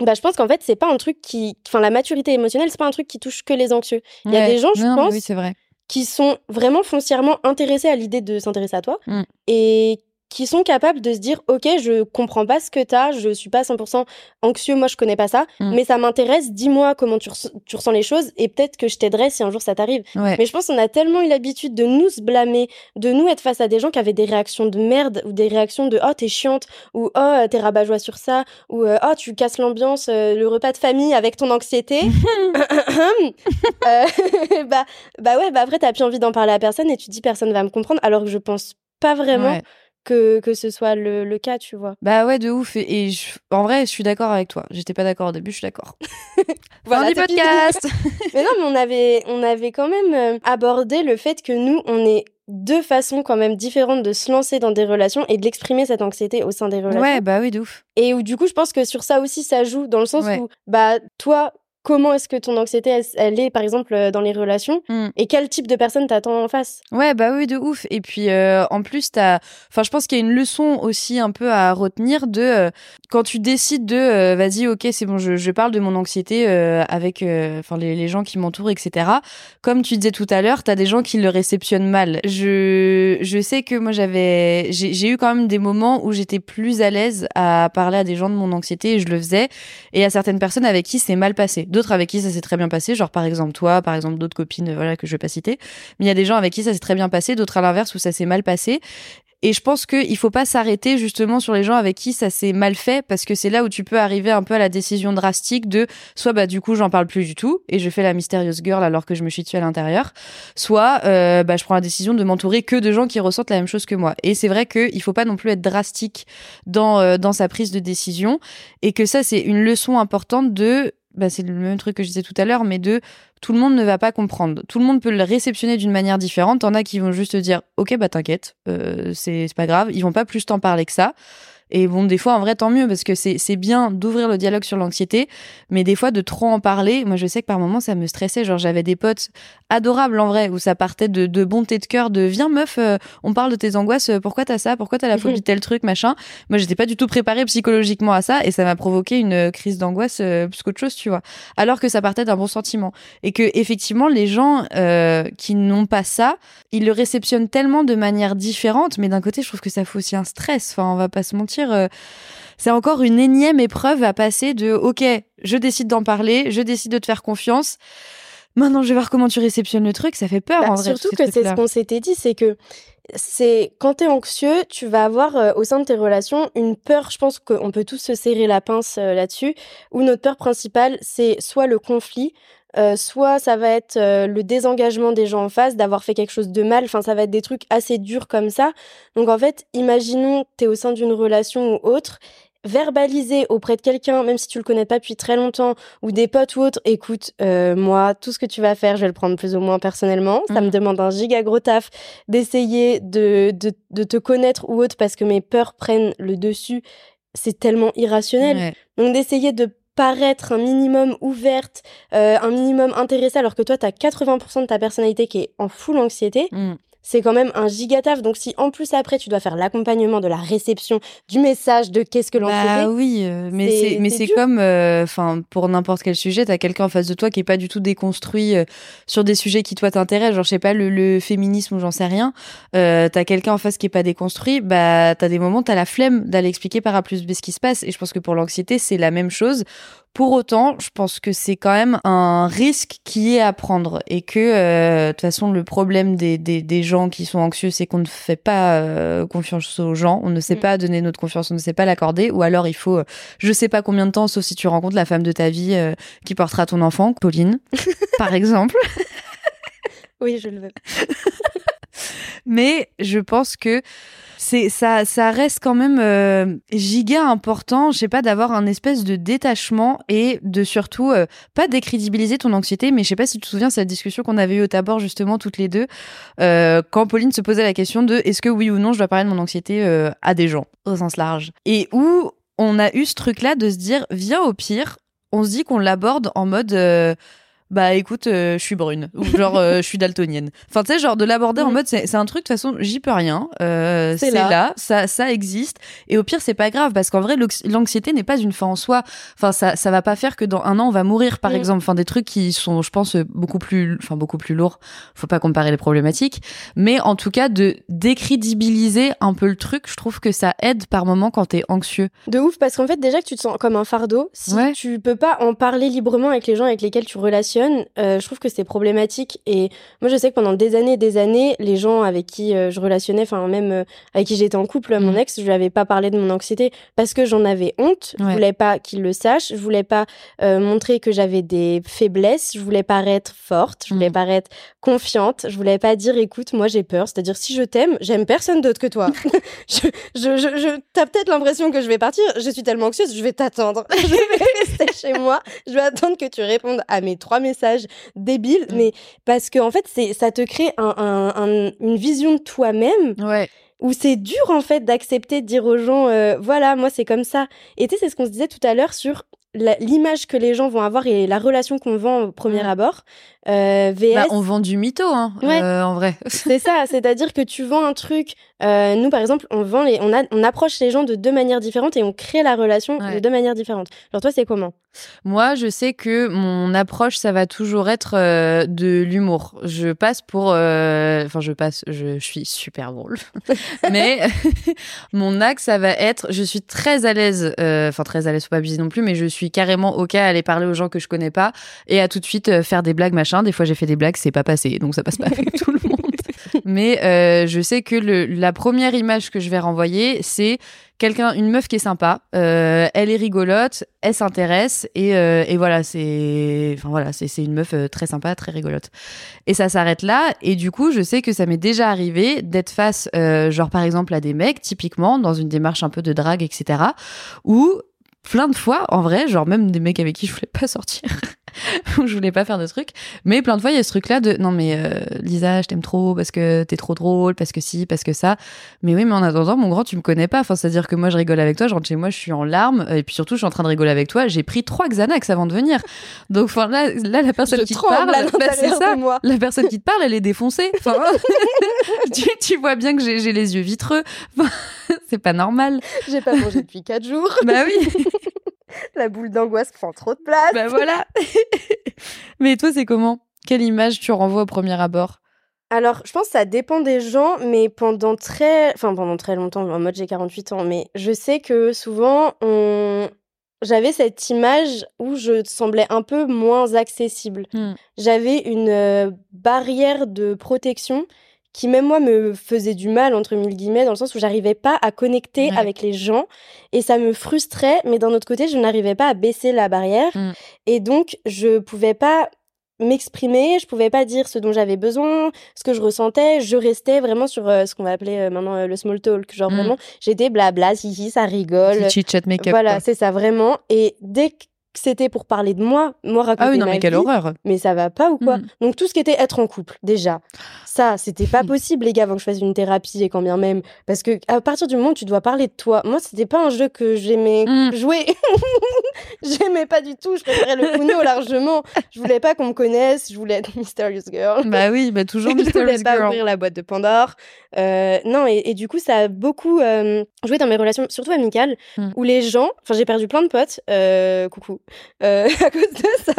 bah, je pense qu'en fait, c'est pas un truc qui, enfin, la maturité émotionnelle, c'est pas un truc qui touche que les anxieux. Il y a des gens, je Non, pense, oui c'est vrai qui sont vraiment foncièrement intéressés à l'idée de s'intéresser à toi Mm. et qui sont capables de se dire ok je comprends pas ce que t'as je suis pas 100% anxieux moi je connais pas ça Mm. mais ça m'intéresse dis-moi comment tu, res- tu ressens les choses et peut-être que je t'aiderai si un jour ça t'arrive ouais mais je pense qu'on a tellement eu l'habitude de nous se blâmer de nous être face à des gens qui avaient des réactions de merde ou des réactions de oh t'es chiante ou oh t'es rabat-joie sur ça ou euh, oh tu casses l'ambiance euh, le repas de famille avec ton anxiété Euh, bah bah ouais, bah après, t'as plus envie d'en parler à personne et tu dis personne va me comprendre, alors que je pense pas vraiment Ouais. Que, que ce soit le, le cas, tu vois. Bah ouais, de ouf. Et, et je- en vrai, je suis d'accord avec toi. J'étais pas d'accord au début, je suis d'accord. Voilà, du podcast. Mais non, mais on avait, on avait quand même euh, abordé le fait que nous, on est deux façons quand même différentes de se lancer dans des relations et de l'exprimer cette anxiété au sein des relations. ouais, bah oui, de ouf. Et où du coup, je pense que sur ça aussi, ça joue dans le sens Ouais. où, bah, toi, comment est-ce que ton anxiété, elle, elle est, par exemple, euh, dans les relations Mm. et quel type de personne t'attend en face? Ouais, bah oui, de ouf. Et puis, euh, en plus, t'as. Enfin, je pense qu'il y a une leçon aussi un peu à retenir de euh, quand tu décides de, euh, vas-y, ok, c'est bon, je, je parle de mon anxiété avec, enfin, les, les gens qui m'entourent, etc. Comme tu disais tout à l'heure, t'as des gens qui le réceptionnent mal. Je, je sais que moi, j'avais, j'ai eu quand même des moments où j'étais plus à l'aise à parler à des gens de mon anxiété et je le faisais. Et à certaines personnes avec qui c'est mal passé. D'autres avec qui ça s'est très bien passé, genre par exemple toi, par exemple d'autres copines, euh, voilà, que je vais pas citer. Mais il y a des gens avec qui ça s'est très bien passé, d'autres à l'inverse où ça s'est mal passé. Et je pense qu'il faut pas s'arrêter justement sur les gens avec qui ça s'est mal fait parce que c'est là où tu peux arriver un peu à la décision drastique de soit bah du coup j'en parle plus du tout et je fais la mystérieuse girl alors que je me suis tuée à l'intérieur, soit euh, bah je prends la décision de m'entourer que de gens qui ressentent la même chose que moi. Et c'est vrai qu'il faut pas non plus être drastique dans euh, dans sa prise de décision et que ça c'est une leçon importante de bah, c'est le même truc que je disais tout à l'heure, mais de tout le monde ne va pas comprendre. Tout le monde peut le réceptionner d'une manière différente. T'en as qui vont juste te dire, ok, bah t'inquiète, euh, c'est pas grave. Ils vont pas plus t'en parler que ça. Et bon, des fois, en vrai, tant mieux, parce que c'est bien d'ouvrir le dialogue sur l'anxiété, mais des fois, de trop en parler, moi, je sais que par moments, ça me stressait. Genre, j'avais des potes adorables, en vrai, où ça partait de, de bonté de cœur, de viens, meuf, euh, on parle de tes angoisses, euh, pourquoi t'as ça, pourquoi t'as la phobie de tel truc, machin. Moi, j'étais pas du tout préparée psychologiquement à ça, et ça m'a provoqué une euh, crise d'angoisse euh, plus qu'autre chose, tu vois. Alors que ça partait d'un bon sentiment. Et que, effectivement, les gens euh, qui n'ont pas ça, ils le réceptionnent tellement de manière différente, mais d'un côté, je trouve que ça fait aussi un stress. Enfin, on va pas se mentir. Euh, c'est encore une énième épreuve à passer de OK, je décide d'en parler, je décide de te faire confiance. Maintenant, je vais voir comment tu réceptionnes le truc. Ça fait peur, Bah, en vrai. surtout que c'est ce qu'on s'était dit, c'est que c'est quand t'es anxieux, tu vas avoir euh, au sein de tes relations une peur. Je pense qu'on peut tous se serrer la pince euh, là-dessus. Où notre peur principale, c'est soit le conflit, euh, soit ça va être euh, le désengagement des gens en face, d'avoir fait quelque chose de mal. Enfin, ça va être des trucs assez durs comme ça. Donc en fait, imaginons t'es au sein d'une relation ou autre. Verbaliser auprès de quelqu'un, même si tu le connais pas depuis très longtemps, ou des potes ou autres, écoute, euh, moi, tout ce que tu vas faire, je vais le prendre plus ou moins personnellement. Ça me Mhm. demande un giga gros taf d'essayer de, de, de te connaître ou autre parce que mes peurs prennent le dessus. C'est tellement irrationnel. Ouais. Donc d'essayer de paraître un minimum ouverte, euh, un minimum intéressée, alors que toi, tu as 80% de ta personnalité qui est en full anxiété, Mm. C'est quand même un giga taf. Donc si en plus après, tu dois faire l'accompagnement de la réception du message de qu'est-ce que l'anxiété, Bah oui, euh, mais C'est- mais comme enfin pour n'importe quel sujet, t'as quelqu'un en face de toi qui est pas du tout déconstruit euh, sur des sujets qui toi t'intéressent, genre je sais pas le, le féminisme ou j'en sais rien. Euh, t'as quelqu'un en face qui est pas déconstruit, bah t'as des moments t'as la flemme d'aller expliquer par A plus B ce qui se passe et je pense que pour l'anxiété c'est la même chose. Pour autant, je pense que c'est quand même un risque qui est à prendre et que euh, de toute façon le problème des, des, des gens qui sont anxieux c'est qu'on ne fait pas euh, confiance aux gens, on ne sait Mm. pas donner notre confiance, on ne sait pas l'accorder ou alors il faut euh, je sais pas combien de temps sauf si tu rencontres la femme de ta vie euh, qui portera ton enfant, Pauline par exemple. oui, je le veux. Mais je pense que c'est ça, ça reste quand même euh, giga important, je sais pas, d'avoir un espèce de détachement et de surtout euh, pas décrédibiliser ton anxiété. Mais je sais pas si tu te souviens cette discussion qu'on avait eue au tabord justement toutes les deux, euh, quand Pauline se posait la question de est-ce que oui ou non je dois parler de mon anxiété à des gens au sens large, et où on a eu ce truc-là de se dire viens au pire, on se dit qu'on l'aborde en mode bah écoute, euh, je suis brune ou genre euh, je suis daltonienne. Enfin tu sais genre de l'aborder en Mhm. mode c'est un truc de toute façon j'y peux rien, euh, C'est là. là. ça ça existe et au pire c'est pas grave parce qu'en vrai l'anxiété n'est pas une fin en soi. Enfin ça ça va pas faire que dans un an on va mourir par Mhm. exemple. Enfin des trucs qui sont je pense beaucoup plus enfin beaucoup plus lourds. Faut pas comparer les problématiques, mais en tout cas de décrédibiliser un peu le truc, je trouve que ça aide par moment quand t'es anxieux. De ouf, parce qu'en fait, déjà que tu te sens comme un fardeau, si Ouais. tu peux pas en parler librement avec les gens avec lesquels tu euh, je trouve que c'est problématique. Et moi, je sais que pendant des années et des années, les gens avec qui euh, je relationnais, enfin, même euh, avec qui j'étais en couple, mon Mhm. ex, je lui avais pas parlé de mon anxiété parce que j'en avais honte. Je Ouais. voulais pas qu'il le sache. Je voulais pas montrer que j'avais des faiblesses. Je voulais paraître forte. Je voulais Mhm. paraître confiante. Je voulais pas dire, écoute, moi, j'ai peur. C'est-à-dire, si je t'aime, j'aime personne d'autre que toi. je, je, je, je- t'as peut-être l'impression que je vais partir. Je suis tellement anxieuse, je vais t'attendre. je vais rester chez moi. Je vais attendre que tu répondes à mes trois messages débiles. Mm. Mais parce que, en fait, c'est, ça te crée un, un- un- une vision de toi-même Ouais. où c'est dur, en fait, d'accepter de dire aux gens, euh, voilà, moi, c'est comme ça. Et tu sais, c'est ce qu'on se disait tout à l'heure sur l'image que les gens vont avoir et la relation qu'on vend au premier Mm. abord. Euh, VS. Bah, on vend du mytho hein, Ouais. euh, en vrai. C'est ça, c'est-à-dire que tu vends un truc. Euh, nous, par exemple, on vend les, on, a, on approche les gens de deux manières différentes et on crée la relation de deux manières différentes. Alors toi, c'est comment? Moi, je sais que mon approche, ça va toujours être euh, de l'humour. Je passe pour, euh, enfin, je passe, je, je suis super drôle, mais mon axe, ça va être, je suis très à l'aise, enfin très à l'aise, faut pas abuser non plus, mais je suis carrément ok à aller parler aux gens que je connais pas et à tout de suite faire des blagues machin. Des fois, j'ai fait des blagues, c'est pas passé, donc ça passe pas avec tout le monde. Mais euh, je sais que la première image que je vais renvoyer, c'est quelqu'un, une meuf qui est sympa. Euh, elle est rigolote, elle s'intéresse et, euh, et voilà, c'est, enfin voilà, c'est une meuf très sympa, très rigolote. Et ça s'arrête là. Et du coup, je sais que ça m'est déjà arrivé d'être face, genre par exemple à des mecs, typiquement dans une démarche un peu de drague, etc. Où plein de fois, en vrai, genre même des mecs avec qui je voulais pas sortir, où je voulais pas faire de trucs, mais plein de fois il y a ce truc-là de non mais euh, Lisa, je t'aime trop parce que t'es trop drôle, parce que si, parce que ça. Mais oui, mais en attendant, mon grand, tu me connais pas. Enfin, c'est-à-dire que moi je rigole avec toi, je rentre chez moi, je suis en larmes, et puis surtout je suis en train de rigoler avec toi. J'ai pris trois Xanax avant de venir. Donc enfin là, là la personne Je qui te parle, bah, c'est ça. moi. La personne qui te parle, elle est défoncée. Enfin, tu, tu vois bien que j'ai les yeux vitreux. Enfin, c'est pas normal. J'ai pas mangé depuis 4 jours. Bah oui. La boule d'angoisse prend trop de place. bah voilà. Mais toi, c'est comment? Quelle image tu renvoies au premier abord? Alors, je pense que ça dépend des gens, mais pendant très, enfin pendant très longtemps, en mode j'ai 48 ans, mais je sais que souvent, on... j'avais cette image où je semblais un peu moins accessible. Hmm. J'avais une euh, barrière de protection qui même moi me faisait du mal entre mille guillemets dans le sens où j'arrivais pas à connecter Ouais. avec les gens et ça me frustrait mais d'un autre côté je n'arrivais pas à baisser la barrière Mm. et donc je pouvais pas m'exprimer, je pouvais pas dire ce dont j'avais besoin, ce que je ressentais, je restais vraiment sur euh, ce qu'on va appeler euh, maintenant euh, le small talk, genre Mm. vraiment j'étais blabla, hihi, ça rigole. Chit chat make-up. Voilà, c'est ça vraiment et dès que c'était pour parler de moi, moi raconter Ah oui, non, ma mais quelle horreur. mais ça va pas ou quoi? Mm. Donc tout ce qui était être en couple, déjà, ça, c'était pas possible, les gars, avant que je fasse une thérapie et quand bien même, parce que à partir du moment où tu dois parler de toi, moi, c'était pas un jeu que j'aimais Mm. jouer. j'aimais pas du tout. Je préférais le Uno largement. Je voulais pas qu'on me connaisse. Je voulais être mysterious girl. Bah oui, bah toujours je voulais Mysterious pas Girl. ouvrir la boîte de Pandore. Euh, non, et, et du coup, ça a beaucoup euh, joué dans mes relations, surtout amicales, Mm. où les gens, enfin, j'ai perdu plein de potes, euh, coucou, à cause de ça.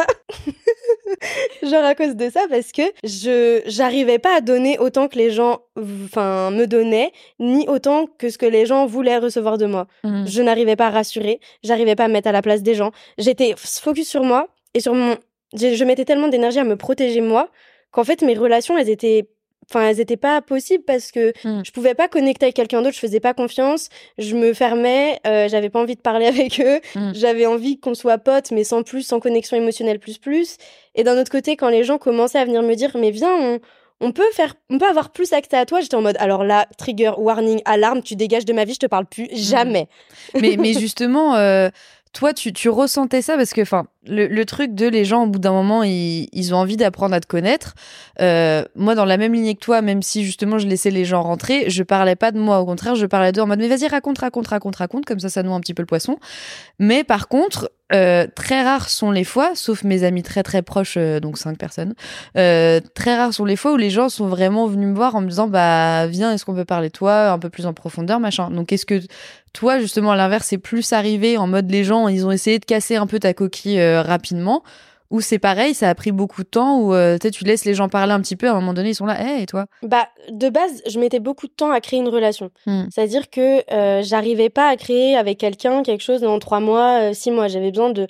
Genre à cause de ça, parce que je j'arrivais pas à donner autant que les gens, enfin, me donnaient, ni autant que ce que les gens voulaient recevoir de moi. Mm. Je n'arrivais pas à rassurer, j'arrivais pas à me mettre à la place des gens. J'étais focus sur moi et sur mon. Je mettais tellement d'énergie à me protéger moi qu'en fait mes relations elles étaient. Enfin, elles étaient pas possibles parce que Mm. je pouvais pas connecter avec quelqu'un d'autre, je faisais pas confiance, je me fermais, euh, j'avais pas envie de parler avec eux, Mm. j'avais envie qu'on soit potes, mais sans plus, sans connexion émotionnelle plus plus. Et d'un autre côté, quand les gens commençaient à venir me dire, mais viens, on, on peut faire, on peut avoir plus accès à toi, j'étais en mode, alors là, trigger, warning, alarme, tu dégages de ma vie, je te parle plus, jamais. mais, mais justement, euh, toi, tu, ressentais ça parce que, le, truc de les gens, au bout d'un moment, ils, ils ont envie d'apprendre à te connaître. Euh, moi, dans la même lignée que toi, même si justement je laissais les gens rentrer, je parlais pas de moi. Au contraire, je parlais d'eux en mode, mais vas-y, raconte, raconte, raconte, raconte. Comme ça, ça noue un petit peu le poisson. Mais par contre, euh, très rares sont les fois, sauf mes amis très très proches, euh, donc cinq personnes, euh, très rares sont les fois où les gens sont vraiment venus me voir en me disant bah viens est-ce qu'on peut parler toi un peu plus en profondeur machin. Donc est-ce que toi justement à l'inverse c'est plus arrivé en mode les gens ils ont essayé de casser un peu ta coquille rapidement ou c'est pareil ça a pris beaucoup de temps ou euh, tu laisses les gens parler un petit peu à un moment donné ils sont là hé et toi? Bah, de base, je mettais beaucoup de temps à créer une relation. Hmm. C'est-à-dire que euh, j'arrivais pas à créer avec quelqu'un quelque chose en trois mois, euh, six mois. J'avais besoin de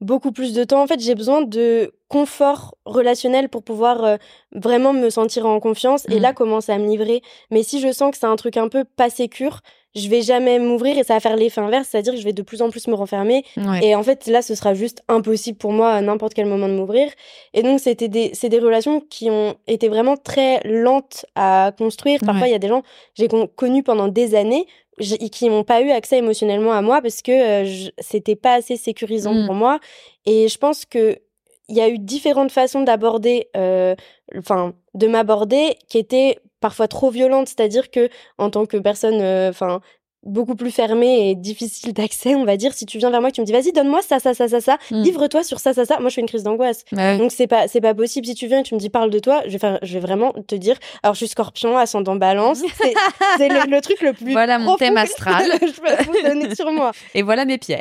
beaucoup plus de temps. En fait, j'ai besoin de confort relationnel pour pouvoir euh, vraiment me sentir en confiance et Hmm. là commencer à me livrer. Mais si je sens que c'est un truc un peu pas sécure, je vais jamais m'ouvrir et ça va faire l'effet inverse, c'est-à-dire que je vais de plus en plus me renfermer ouais. et en fait, là, ce sera juste impossible pour moi à n'importe quel moment de m'ouvrir. Et donc, c'était des, c'est des relations qui ont été vraiment très lentes à construire. Parfois, il Ouais. y a des gens que j'ai con- connus pendant des années qui n'ont pas eu accès émotionnellement à moi parce que euh, c'était pas assez sécurisant Mm. pour moi. Et je pense que il y a eu différentes façons d'aborder, euh, enfin, de m'aborder qui étaient parfois trop violentes. C'est-à-dire que en tant que personne, euh, enfin, beaucoup plus fermée et difficile d'accès, on va dire, si tu viens vers moi et que tu me dis, vas-y, donne-moi ça, ça, ça, ça, ça, Mm. livre-toi sur ça, ça, ça. Moi, je fais une crise d'angoisse. Ouais. Donc c'est pas c'est pas possible si tu viens et tu me dis parle de toi, je vais faire je vais vraiment te dire alors je suis scorpion ascendant balance, c'est le, le truc le plus Voilà mon thème astral. je peux vous donner sur moi. et voilà mes pierres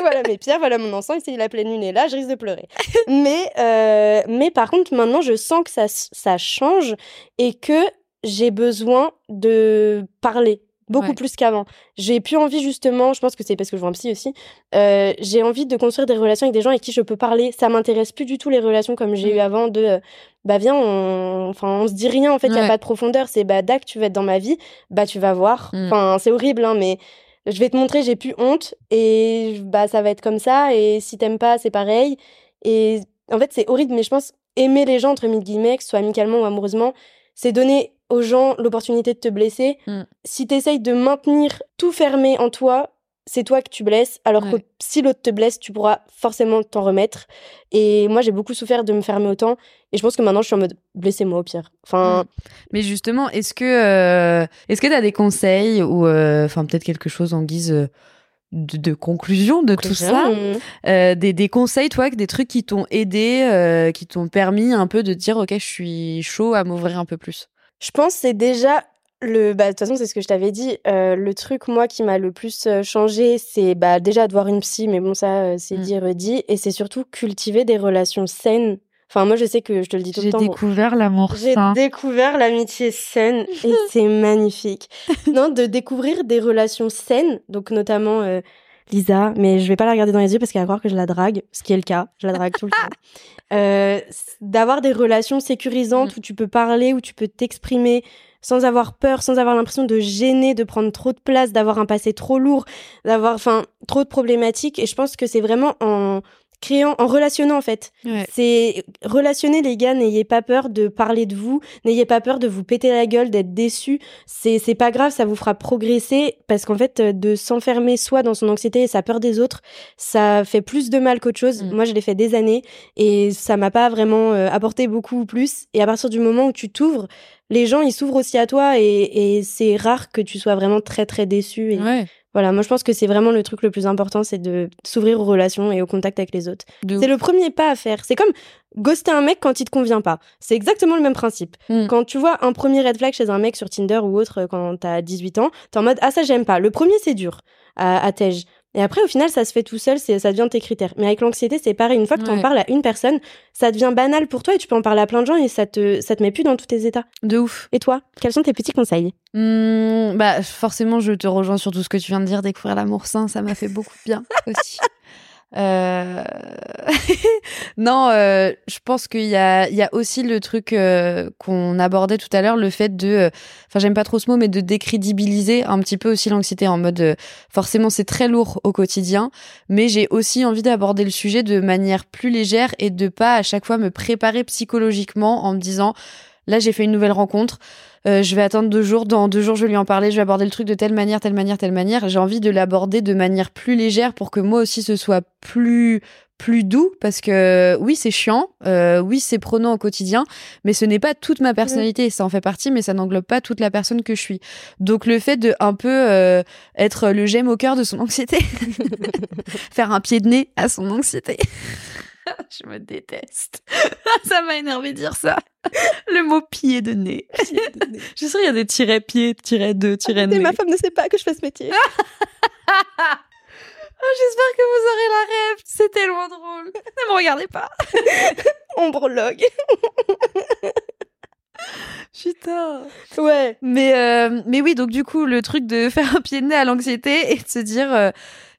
voilà mes pierres, voilà mon ici la pleine lune est là, je risque de pleurer. Mais euh, mais par contre maintenant je sens que ça ça change et que j'ai besoin de parler beaucoup Ouais. plus qu'avant. J'ai plus envie justement, je pense que c'est parce que je vois un psy aussi, euh, j'ai envie de construire des relations avec des gens avec qui je peux parler. Ça m'intéresse plus du tout les relations comme j'ai Mm. eu avant de, euh, bah viens, on, enfin, on se dit rien, en fait, il y a Ouais. pas de profondeur. C'est, bah, Dac, tu vas être dans ma vie, bah, tu vas voir. Mm. Enfin, c'est horrible, hein, mais je vais te montrer, j'ai plus honte et bah, ça va être comme ça. Et si t'aimes pas, c'est pareil. Et en fait, c'est horrible, mais je pense aimer les gens, entre mille guillemets, que ce soit amicalement ou amoureusement, c'est donner aux gens l'opportunité de te blesser. Mm. Si tu essayes de maintenir tout fermé en toi, c'est toi que tu blesses, alors Ouais. que si l'autre te blesse, tu pourras forcément t'en remettre. Et moi, j'ai beaucoup souffert de me fermer autant, et je pense que maintenant, je suis en mode blessez-moi au pire. Enfin, Mais justement, est-ce que euh, est-ce que tu as des conseils ou euh, enfin peut-être quelque chose en guise euh, de, de conclusion de tout ça? Mm, Euh, des, des conseils, toi, des trucs qui t'ont aidé, qui t'ont permis un peu de dire, ok, je suis chaud à m'ouvrir un peu plus? Je pense que c'est déjà le. Bah, de toute façon, c'est ce que je t'avais dit. euh, le truc, moi, qui m'a le plus euh, changé, c'est bah, déjà de voir une psy, mais bon, ça, euh, c'est Mm. dit, redit. Et c'est surtout cultiver des relations saines. Enfin, moi, je sais que je te le dis tout le temps. bon, découvert l'amour J'ai découvert l'amitié saine et c'est magnifique. Non, de découvrir des relations saines, donc notamment euh, Lisa, mais je vais pas la regarder dans les yeux parce qu'elle va croire que je la drague, ce qui est le cas, je la drague tout le temps. Euh, D'avoir des relations sécurisantes où tu peux parler, où tu peux t'exprimer sans avoir peur, sans avoir l'impression de gêner, de prendre trop de place, d'avoir un passé trop lourd, d'avoir enfin trop de problématiques. Et je pense que c'est vraiment en créant, en relationnant en fait. Ouais. C'est relationner les gars, n'ayez pas peur de parler de vous, n'ayez pas peur de vous péter la gueule, d'être déçu. C'est c'est pas grave, ça vous fera progresser parce qu'en fait euh, de s'enfermer soi dans son anxiété et sa peur des autres, ça fait plus de mal qu'autre chose. Mm. Moi, je l'ai fait des années et ça m'a pas vraiment euh, apporté beaucoup plus et à partir du moment où tu t'ouvres, les gens ils s'ouvrent aussi à toi et, et c'est rare que tu sois vraiment très très déçu et Ouais. Voilà, moi je pense que c'est vraiment le truc le plus important, c'est de s'ouvrir aux relations et au contact avec les autres. C'est le premier pas à faire. C'est comme ghoster un mec quand il te convient pas. C'est exactement le même principe. Mm. Quand tu vois un premier red flag chez un mec sur Tinder ou autre euh, quand t'as 18 ans, t'es en mode ah ça j'aime pas. Le premier c'est dur à. Et après au final ça se fait tout seul, ça devient tes critères. Mais avec l'anxiété c'est pareil. Une fois que Ouais. parles à une personne, ça devient banal pour toi et tu peux en parler à plein de gens et ça te ça te met plus dans tous tes états. De ouf. Et toi, quels sont tes petits conseils? Hmm, bah forcément, je te rejoins sur tout ce que tu viens de dire. Découvrir l'amour sain, ça m'a fait beaucoup de bien aussi. Euh... non, euh, je pense qu'il y a, aussi le truc euh, qu'on abordait tout à l'heure, le fait de, enfin j'aime pas trop ce mot, mais de décrédibiliser un petit peu aussi l'anxiété en mode, forcément c'est très lourd au quotidien, mais j'ai aussi envie d'aborder le sujet de manière plus légère et de pas à chaque fois me préparer psychologiquement en me disant, là j'ai fait une nouvelle rencontre, euh, je vais attendre deux jours, dans deux jours je vais lui en parler, je vais aborder le truc de telle manière, telle manière, telle manière. J'ai envie de l'aborder de manière plus légère pour que moi aussi ce soit plus plus doux. Parce que oui c'est chiant, euh, oui c'est prenant au quotidien, mais ce n'est pas toute ma personnalité, ça en fait partie, mais ça n'englobe pas toute la personne que je suis. Donc le fait de un peu euh, être le j'aime au cœur de son anxiété, faire un pied de nez à son anxiété. je me déteste. ça m'a énervé de dire ça. Le mot pied de nez. je suis sûre il y a des tirets pieds, tirets deux, tirets nez. Ma femme ne sait pas que je fais ce métier. Oh, J'espère que vous aurez la rêve. C'est tellement drôle. Ne me regardez pas. Ombrologue. Putain. Ouais. Mais, euh, mais oui, donc du coup, le truc de faire un pied de nez à l'anxiété et de se dire, euh,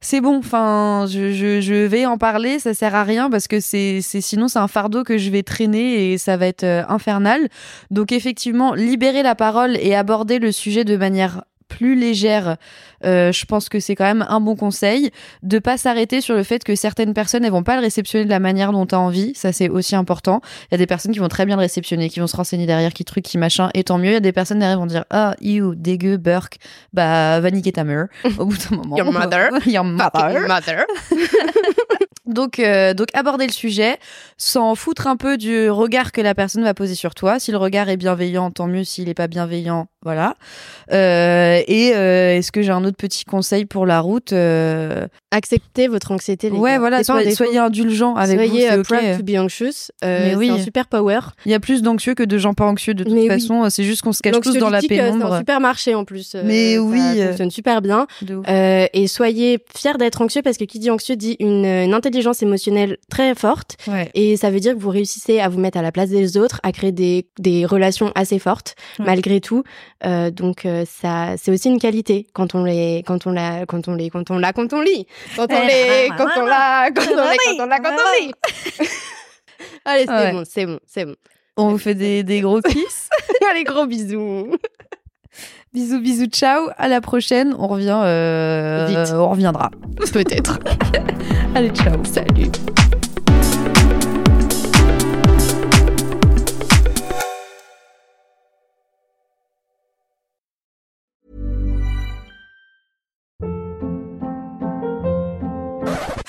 c'est bon, enfin, je, je, vais en parler, ça sert à rien parce que c'est, c'est sinon c'est un fardeau que je vais traîner et ça va être euh, infernal. Donc effectivement, libérer la parole et aborder le sujet de manière plus légère, euh, je pense que c'est quand même un bon conseil. De pas s'arrêter sur le fait que certaines personnes elles vont pas le réceptionner de la manière dont tu as envie, ça c'est aussi important. Il y a des personnes qui vont très bien le réceptionner, qui vont se renseigner derrière, qui truc, qui machin, et tant mieux. Il y a des personnes derrière qui vont dire ah you dégueu Burke, bah va niquer ta mère. Au bout d'un moment, Your mother. your mother. mother. Donc, euh, donc aborder le sujet, s'en foutre un peu du regard que la personne va poser sur toi. Si le regard est bienveillant, tant mieux. S'il est pas bienveillant, voilà. Euh, et euh, est-ce que j'ai un autre petit conseil pour la route acceptez votre anxiété. Les Ouais, gars. voilà, soyez, soyez indulgents avec Soyez vous. euh, c'est ok. proud to be anxious. Euh, oui. C'est un super power. Il y a plus d'anxieux que de gens pas anxieux de toute Mais oui. façon. C'est juste qu'on se cache tous dans la euh, C'est pénombre. un super marché en plus. euh, Mais ça oui, euh. fonctionne super bien. Euh, et soyez fiers d'être anxieux parce que qui dit anxieux dit une, une intelligence émotionnelle très forte. Ouais. Et ça veut dire que vous réussissez à vous mettre à la place des autres, à créer des, des relations assez fortes Ouais. malgré tout. Euh, donc euh, ça, c'est aussi une qualité quand on les, quand on la, quand on les, quand on l'a, quand on lit, quand on les, quand on l'a, quand on l'a, quand on l'a, quand on. Allez, c'est Ouais. bon, c'est bon, c'est bon. On vous fait des, des gros kiss. Allez, gros bisous. bisous, bisous, ciao. À la prochaine. On revient. euh, Vite. On reviendra. Peut-être. Allez, ciao. Salut.